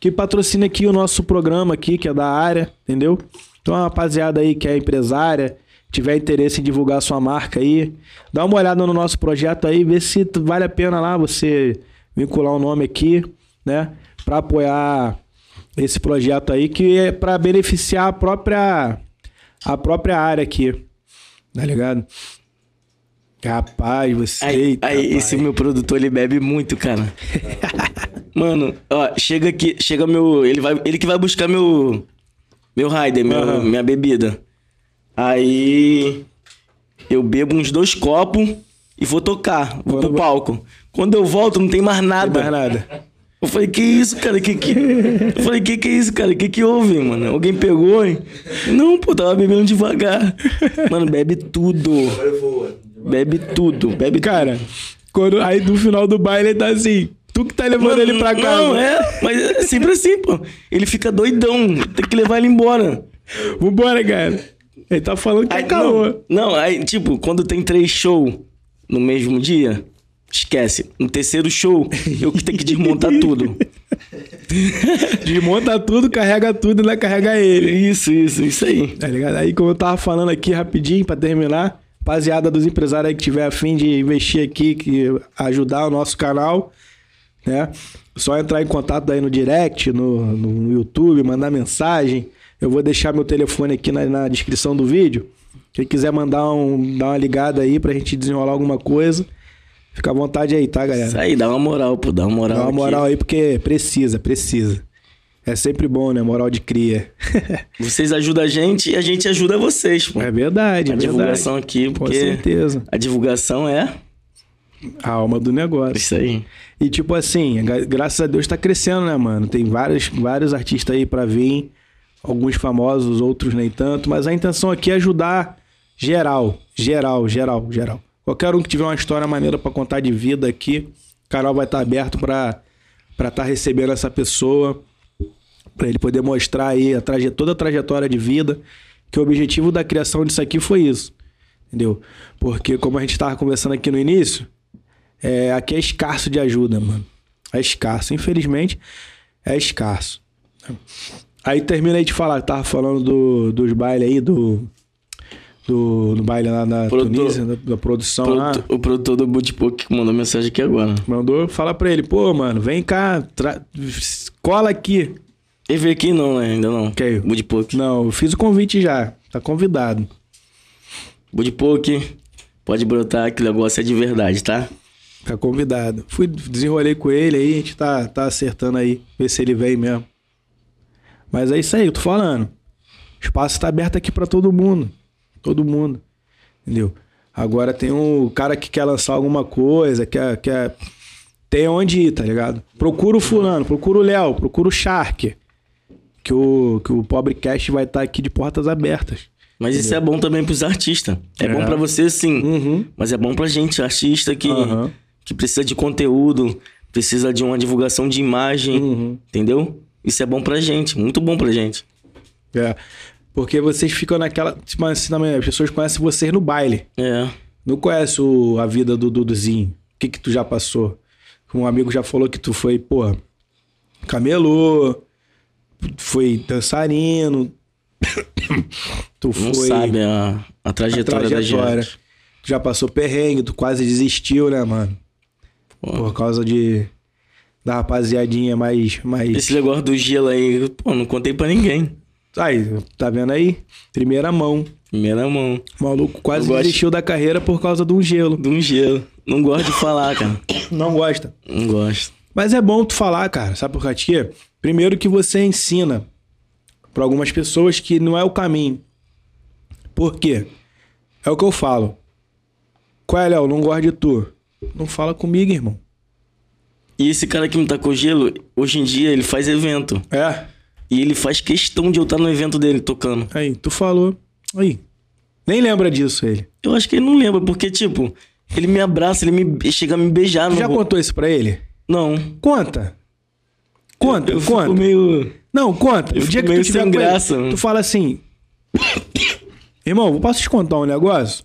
que patrocine aqui o nosso programa aqui, que é da área, entendeu? Então, a rapaziada aí que é empresária, tiver interesse em divulgar sua marca aí, dá uma olhada no nosso projeto aí, vê se vale a pena lá você vincular o nome aqui, né? Para apoiar esse projeto aí, que é para beneficiar a própria, a própria área aqui, tá ligado? Rapaz, você. Aí, eita, aí rapaz. esse meu produtor, ele bebe muito, cara. Mano, ó, chega aqui, chega meu. Ele, vai, ele que vai buscar meu. Meu rider, meu, Aham. minha bebida. Aí. Eu bebo uns dois copos e vou tocar. Vou Quando- pro palco. Quando eu volto, não tem mais Não nada. tem mais nada. Eu falei, que isso, cara? Que que... Eu falei, que que é isso, cara? Que que houve, mano? Alguém pegou, hein? Não, pô, tava bebendo devagar. Mano, bebe tudo. Bebe tudo. Bebe Cara, quando, aí no final do baile ele tá assim. Tu que tá levando ele pra casa. Não, é, mas é sempre assim, pô. Ele fica doidão. Tem que levar ele embora. Vambora, cara. Ele tá falando que é Aí, caô. não, não, aí, tipo, quando tem três shows no mesmo dia, esquece. No terceiro show, eu que tenho que desmontar tudo. Desmonta tudo, carrega tudo e ainda carrega ele. Isso, isso, isso aí. Tá ligado? Aí, como eu tava falando aqui rapidinho pra terminar, rapaziada dos empresários aí que tiver afim de investir aqui, que ajudar o nosso canal, né? Só entrar em contato aí no direct, no, no YouTube, mandar mensagem. Eu vou deixar meu telefone aqui na, na descrição do vídeo. Quem quiser mandar um, dar uma ligada aí pra gente desenrolar alguma coisa, fica à vontade aí, tá, galera? Isso aí, dá uma moral, pô, dá uma moral. Dá uma aqui. moral aí porque precisa, precisa. É sempre bom, né? Moral de cria. Vocês ajudam a gente e a gente ajuda vocês, pô. é verdade, é a verdade. divulgação aqui, Com porque certeza. a divulgação é A alma do negócio. isso aí. E tipo assim, gra- graças a Deus tá crescendo, né, mano? Tem vários, vários artistas aí pra vir, alguns famosos, outros nem tanto, mas a intenção aqui é ajudar geral, geral, geral, geral. Qualquer um que tiver uma história maneira pra contar de vida aqui, o canal vai estar aberto pra para estar recebendo essa pessoa, pra ele poder mostrar aí a traje, toda a trajetória de vida, que o objetivo da criação disso aqui foi isso. Entendeu? Porque como a gente tava conversando aqui no início, é, aqui é escasso de ajuda, mano. É escasso. Infelizmente, é escasso. Aí terminei de falar, tava falando do, dos bailes aí, do, do, do baile lá na Produtor- Tunísia, da, da produção lá. O produtor do Bootbook mandou mensagem aqui agora. Mandou falar pra ele, pô, mano, vem cá, tra- cola aqui. Ele veio aqui não, né? Ainda não. Quem? Bootbook. Não, eu fiz o convite já, tá convidado. Bootbook, pode brotar que o negócio é de verdade, tá? Tá convidado. Fui, desenrolei com ele aí, a gente tá, tá acertando aí, ver se ele vem mesmo. Mas é isso aí, eu tô falando. O espaço tá aberto aqui pra todo mundo. Todo mundo. Entendeu? Agora tem um cara que quer lançar alguma coisa, quer, quer. Tem onde ir, tá ligado? Procura o fulano, procura o Léo, procura o Shark. Que o, que o Pobre Cast vai estar aqui de portas abertas. Mas isso é bom também pros artistas. É, É. bom pra você, sim. Uhum. Mas é bom pra gente, artista que, Aham. Que precisa de conteúdo, precisa de uma divulgação de imagem, Uhum. entendeu? Isso é bom pra gente, muito bom pra gente. É. Porque vocês ficam naquela. Tipo assim, também, as pessoas conhecem vocês no baile. É. Não conhece o- a vida do Duduzinho. O que que tu já passou? Um amigo já falou que tu foi, pô, camelô, foi dançarino, tu Não foi sabe a, a trajetória, da gente. Tu já passou perrengue, tu quase desistiu, né, mano? Pô. Por causa de da rapaziadinha mais mais Esse negócio do gelo aí, pô, não contei pra ninguém. Aí, tá vendo aí? Primeira mão. Primeira mão. O maluco quase gosto- desistiu da carreira por causa de um gelo. De um gelo. Não gosto de falar, cara. Não gosta. Não gosto. Mas é bom tu falar, cara. Sabe por quê? Primeiro que você ensina pra algumas pessoas que não é o caminho. Por quê? É o que eu falo. Qual é, Léo? Não gosto de tu. Não fala comigo, irmão. E esse cara que me tacou gelo, hoje em dia ele faz evento. É. E ele faz questão de eu estar no evento dele tocando. Aí, tu falou. Aí. Nem lembra disso, ele. Eu acho que ele não lembra, porque, tipo, ele me abraça, ele me chega a me beijar. Já contou isso pra ele? Não. Conta. Conta, eu conta. Fico meio. Não, conta. Eu o dia que meio tu tiver ele, graça, mano. tu fala assim... Irmão, posso te contar um negócio?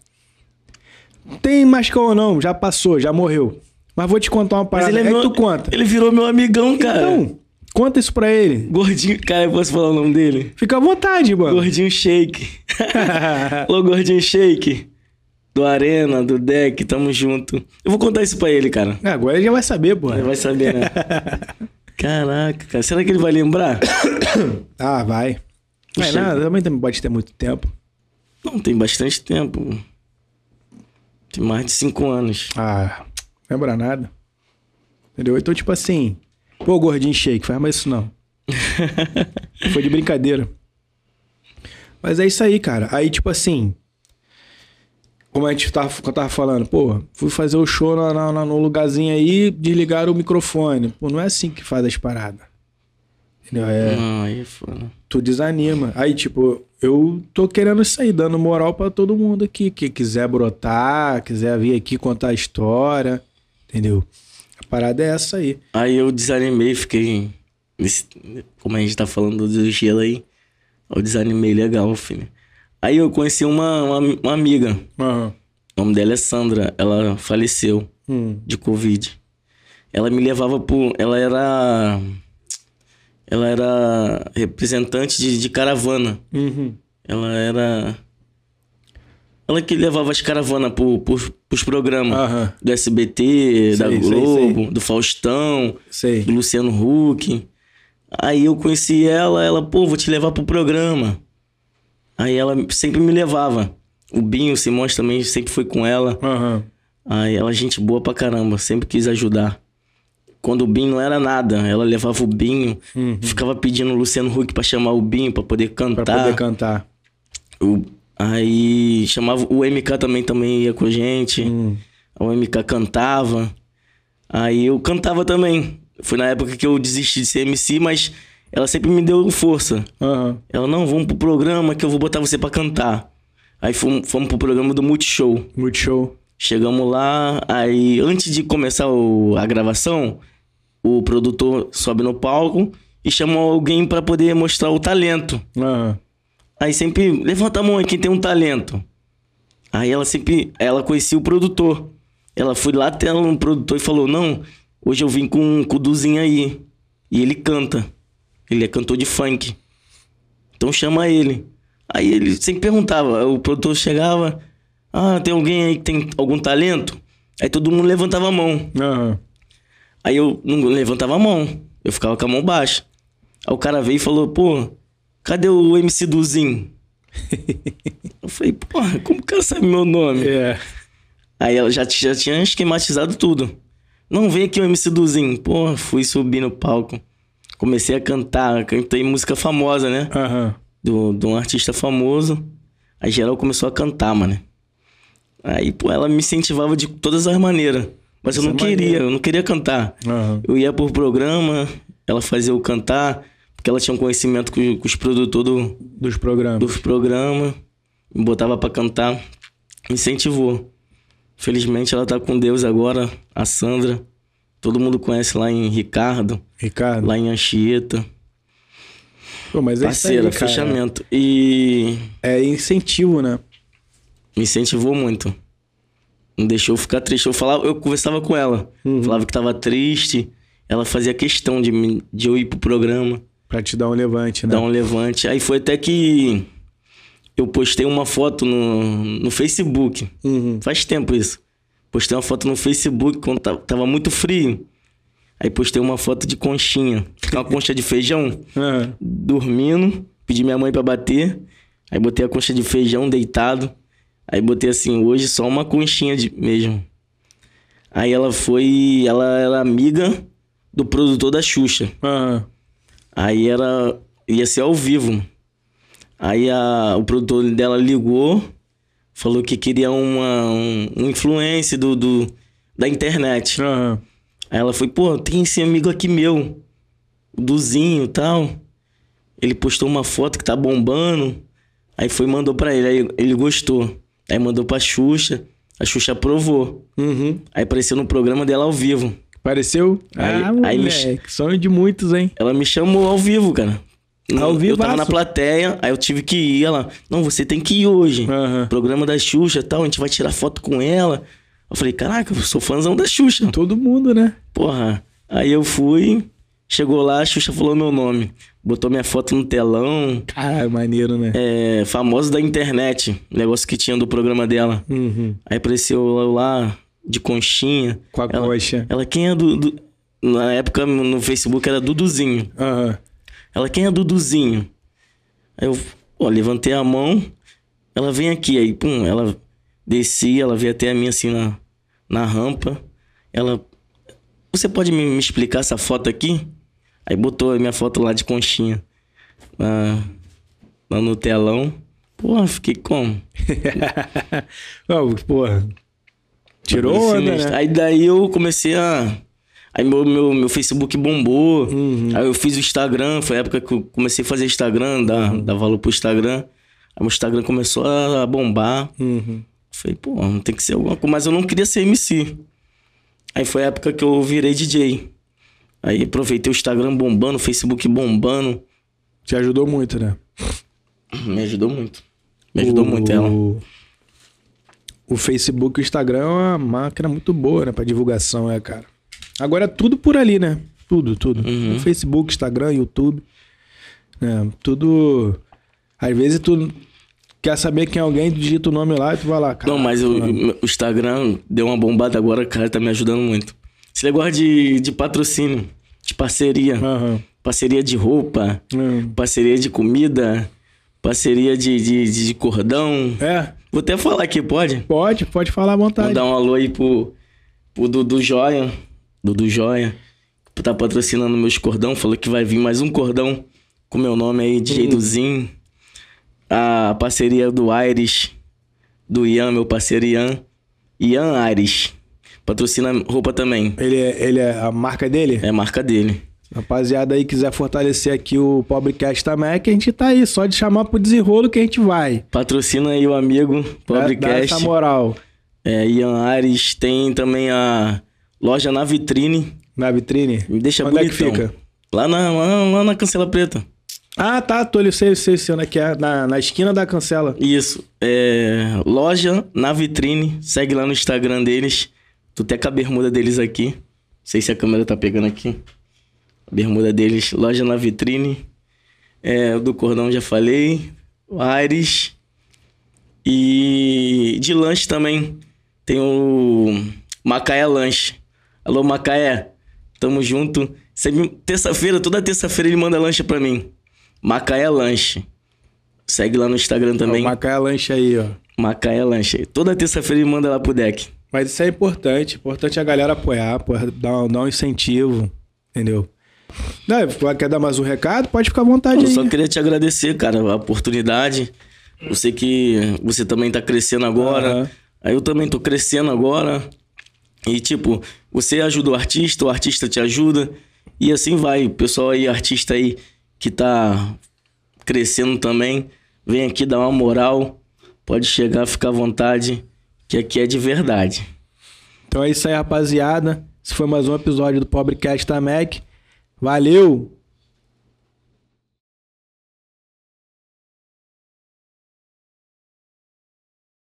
Tem mascão ou não, já passou, já morreu. Mas vou te contar uma Mas parada. ele é Aí meu. tu conta. Ele virou meu amigão, cara. Então, conta isso pra ele. Gordinho. Cara, eu posso falar o nome dele? Fica à vontade, mano. Gordinho Shake. Alô, Gordinho Shake. Do Arena, do Deck, tamo junto. Eu vou contar isso pra ele, cara. É, Agora ele já vai saber, pô. Ele vai saber, né? Caraca, cara. Será que ele vai lembrar? Ah, vai. Vai nada, também pode ter muito tempo. Não, tem bastante tempo. Tem mais de cinco anos. Ah, lembra nada. Entendeu? Então, tipo assim... Pô, gordinho shake, faz mais isso não. Foi de brincadeira. Mas é isso aí, cara. Aí, tipo assim. Como a gente tava, eu tava falando, pô, fui fazer o show na, na- na- no lugarzinho aí, desligaram o microfone. Pô, não é assim que faz as paradas. Entendeu? É, Não, aí é foda. Tu desanima. Aí, tipo, eu tô querendo aí, dando moral pra todo mundo aqui. Que quiser brotar, quiser vir aqui contar a história. Entendeu? A parada é essa aí. Aí eu desanimei, fiquei. nesse- Como a gente tá falando do gelo aí. Eu desanimei legal, filho. Aí eu conheci uma, uma, uma amiga. Aham. O nome dela é Sandra. Ela faleceu Hum. de Covid. Ela me levava por. Ela era. Ela era representante de, de caravana. Uhum. Ela era. Ela que levava as caravanas pro, pro, pros programas. Aham. Do SBT, da Sei, sei, Globo, do Faustão, Sei. do Luciano Huck. Aí eu conheci ela, ela, pô, vou te levar pro programa. Aí ela sempre me levava. O Binho, o Simões também sempre foi com ela. Aham. Aí ela, gente boa pra caramba, sempre quis ajudar. Quando o Binho não era nada, ela levava o Binho, ficava pedindo o Luciano Huck pra chamar o Binho pra poder Pra cantar. poder cantar. O- aí chamava o MK também também ia com a gente. Hum. O MK cantava. Aí eu cantava também. Foi na época que eu desisti de ser MC, mas ela sempre me deu força. Aham. Ela, não, vamos pro programa que eu vou botar você pra cantar. Aí fomos, fomos pro programa do Multishow. Multishow. Chegamos lá, aí antes de começar o- a gravação, o produtor sobe no palco e chama alguém pra poder mostrar o talento. Aham. Aí sempre, levanta a mão aí quem tem um talento. Aí ela sempre, ela conhecia o produtor. Ela foi lá até um produtor e falou, não, hoje eu vim com, com o Duzinho aí. E ele canta. Ele é cantor de funk. Então chama ele. Aí ele sempre perguntava, o produtor chegava, ah, tem alguém aí que tem algum talento? Aí todo mundo levantava a mão. Aham. Aí eu não levantava a mão. Eu ficava com a mão baixa. Aí o cara veio e falou, pô, cadê o MC Duzinho? eu falei, porra, como o cara sabe meu nome? É. Aí ela já, já tinha esquematizado tudo. Não, vem aqui o MC Duzinho. Pô, fui subir no palco. Comecei a cantar, cantei música famosa, né? Aham. Do, de um artista famoso. Aí geral começou a cantar, mano. Aí, pô, ela me incentivava de todas as maneiras. Mas eu Isso não é queria, eu não queria cantar. Aham. Eu ia por programa, ela fazia eu cantar, porque ela tinha um conhecimento com, com os produtores do, Dos programas. dos programas. me botava pra cantar, me incentivou. Felizmente ela tá com Deus agora, a Sandra. Todo mundo conhece lá em Ricardo, Ricardo. lá em Anchieta. Pô, mas é isso aí, fechamento. E É incentivo, né? me incentivou muito. Não deixou eu ficar triste. Eu falava, eu conversava com ela. Uhum. Falava que tava triste. Ela fazia questão de, me- de eu ir pro programa, Pra te dar um levante, né? dar um levante. Aí foi até que eu postei uma foto no, no Facebook. Uhum. Faz tempo isso. Postei uma foto no Facebook quando tava, tava muito frio. Aí postei uma foto de conchinha. Uma concha de feijão. Aham. dormindo, pedi minha mãe pra bater. Aí botei a concha de feijão deitado. Aí botei assim, hoje só uma conchinha de mesmo. Aí ela foi, ela era amiga do produtor da Xuxa. Aham. Aí era ia ser ao vivo. Aí a, o produtor dela ligou, falou que queria uma um, um influencer do, do da internet. Aham. Aí ela foi, pô, tem esse amigo aqui meu, o Duzinho e tal. Ele postou uma foto que tá bombando. Aí foi e mandou pra ele. Aí ele gostou. Aí mandou pra Xuxa. A Xuxa aprovou. Uhum. Aí apareceu no programa dela ao vivo. Pareceu? Aí- ah, aí me- moleque. Sonho de muitos, hein? Ela me chamou ao vivo, cara. Ao Eu tava na plateia, aí eu tive que ir. Ela, não, você tem que ir hoje. Aham. Programa da Xuxa e tal, a gente vai tirar foto com ela. Eu falei, caraca, eu sou fãzão da Xuxa. Todo mundo, né? Porra. Aí eu fui, chegou lá, a Xuxa falou meu nome. Botou minha foto no telão. Caralho, maneiro, né? É, famoso da internet. Negócio que tinha do programa dela. Uhum. Aí apareceu eu lá, de conchinha. Com a ela, coxa. Ela, quem é do, do- Na época no Facebook era Duduzinho. Aham. Ela, quem é Duduzinho? Aí eu, ó, levantei a mão. Ela vem aqui. Aí, pum, ela descia, ela veio até a mim assim na, na rampa. Ela, você pode me, me explicar essa foto aqui? Aí botou a minha foto lá de conchinha. Na, lá no telão. Porra, fiquei como? Ó, porra. Tirou onda, né? Aí daí eu comecei a. Aí meu, meu, meu Facebook bombou. Uhum. Aí eu fiz o Instagram. Foi a época que eu comecei a fazer Instagram, dar, dar valor pro Instagram. Aí o Instagram começou a bombar. Uhum. Falei, pô, não tem que ser alguma coisa. Mas eu não queria ser MC. Aí foi a época que eu virei DJ. Aí aproveitei o Instagram bombando, o Facebook bombando. Te ajudou muito, né? Me ajudou muito. Me ajudou O- muito ela. O Facebook e o Instagram é uma máquina muito boa, né? Pra divulgação, né, cara? Agora é tudo por ali, né? Tudo, tudo. Uhum. Facebook, Instagram, YouTube. né? tudo. Às vezes tu quer saber quem é alguém, tu digita o nome lá e tu vai lá. cara. Não, mas o, o Instagram deu uma bombada agora, cara, tá me ajudando muito. Esse negócio de, de patrocínio, de parceria. Aham. Parceria de roupa, Hum. parceria de comida, parceria de, de, de cordão. É, Vou até falar aqui, pode? pode, pode falar à vontade. Vou dar um alô aí pro, pro Dudu Joia. Dudu Joia. Que tá patrocinando meus cordão. Falou que vai vir mais um cordão com meu nome aí, DJ Duzinho. A parceria do Aires. Do Ian, meu parceiro Ian. Ian Aires. Patrocina roupa também. Ele é, ele é a marca dele? É a marca dele. Rapaziada aí quiser fortalecer aqui o Pobrecast também, que a gente tá aí, só de chamar pro desenrolo que a gente vai. Patrocina aí o amigo Dá- Dá Pobrecast. essa moral. É, Ian Ares. Tem também a loja na vitrine. Na vitrine? Me deixa Onde é que bonitão. fica? Lá na, lá, lá na Cancela Preta. Ah, tá, tô ali, sei, sei, sei é que é, na, na esquina da cancela. Isso. É, loja na vitrine. Segue lá no Instagram deles. Tu tem com a bermuda deles aqui. Não sei se a câmera tá pegando aqui. A bermuda deles. Loja na vitrine. É, o do cordão já falei. O Ares. E de lanche também. Tem o Macaé Lanche. Alô, Macaé. Tamo junto. Terça-feira, toda terça-feira ele manda lanche pra mim. Macaé Lanche. Segue lá no Instagram também. Macaé Lanche aí, ó. Macaé Lanche. Toda terça-feira ele manda lá pro deck. Mas isso é importante. Importante a galera apoiar, dar, um- dar um incentivo, entendeu? Não, quer dar mais um recado? Pode ficar à vontade Eu aí. só queria te agradecer, cara, a oportunidade. Eu sei que você também tá crescendo agora. Aham. Aí eu também tô crescendo agora. E, tipo, você ajuda o artista, o artista te ajuda. E assim vai. O pessoal aí, artista aí, que tá crescendo também, vem aqui dar uma moral. Pode chegar, ficar à vontade, que aqui é de verdade. Então é isso aí, rapaziada. Esse foi mais um episódio do Pobrecast da Mac. Valeu!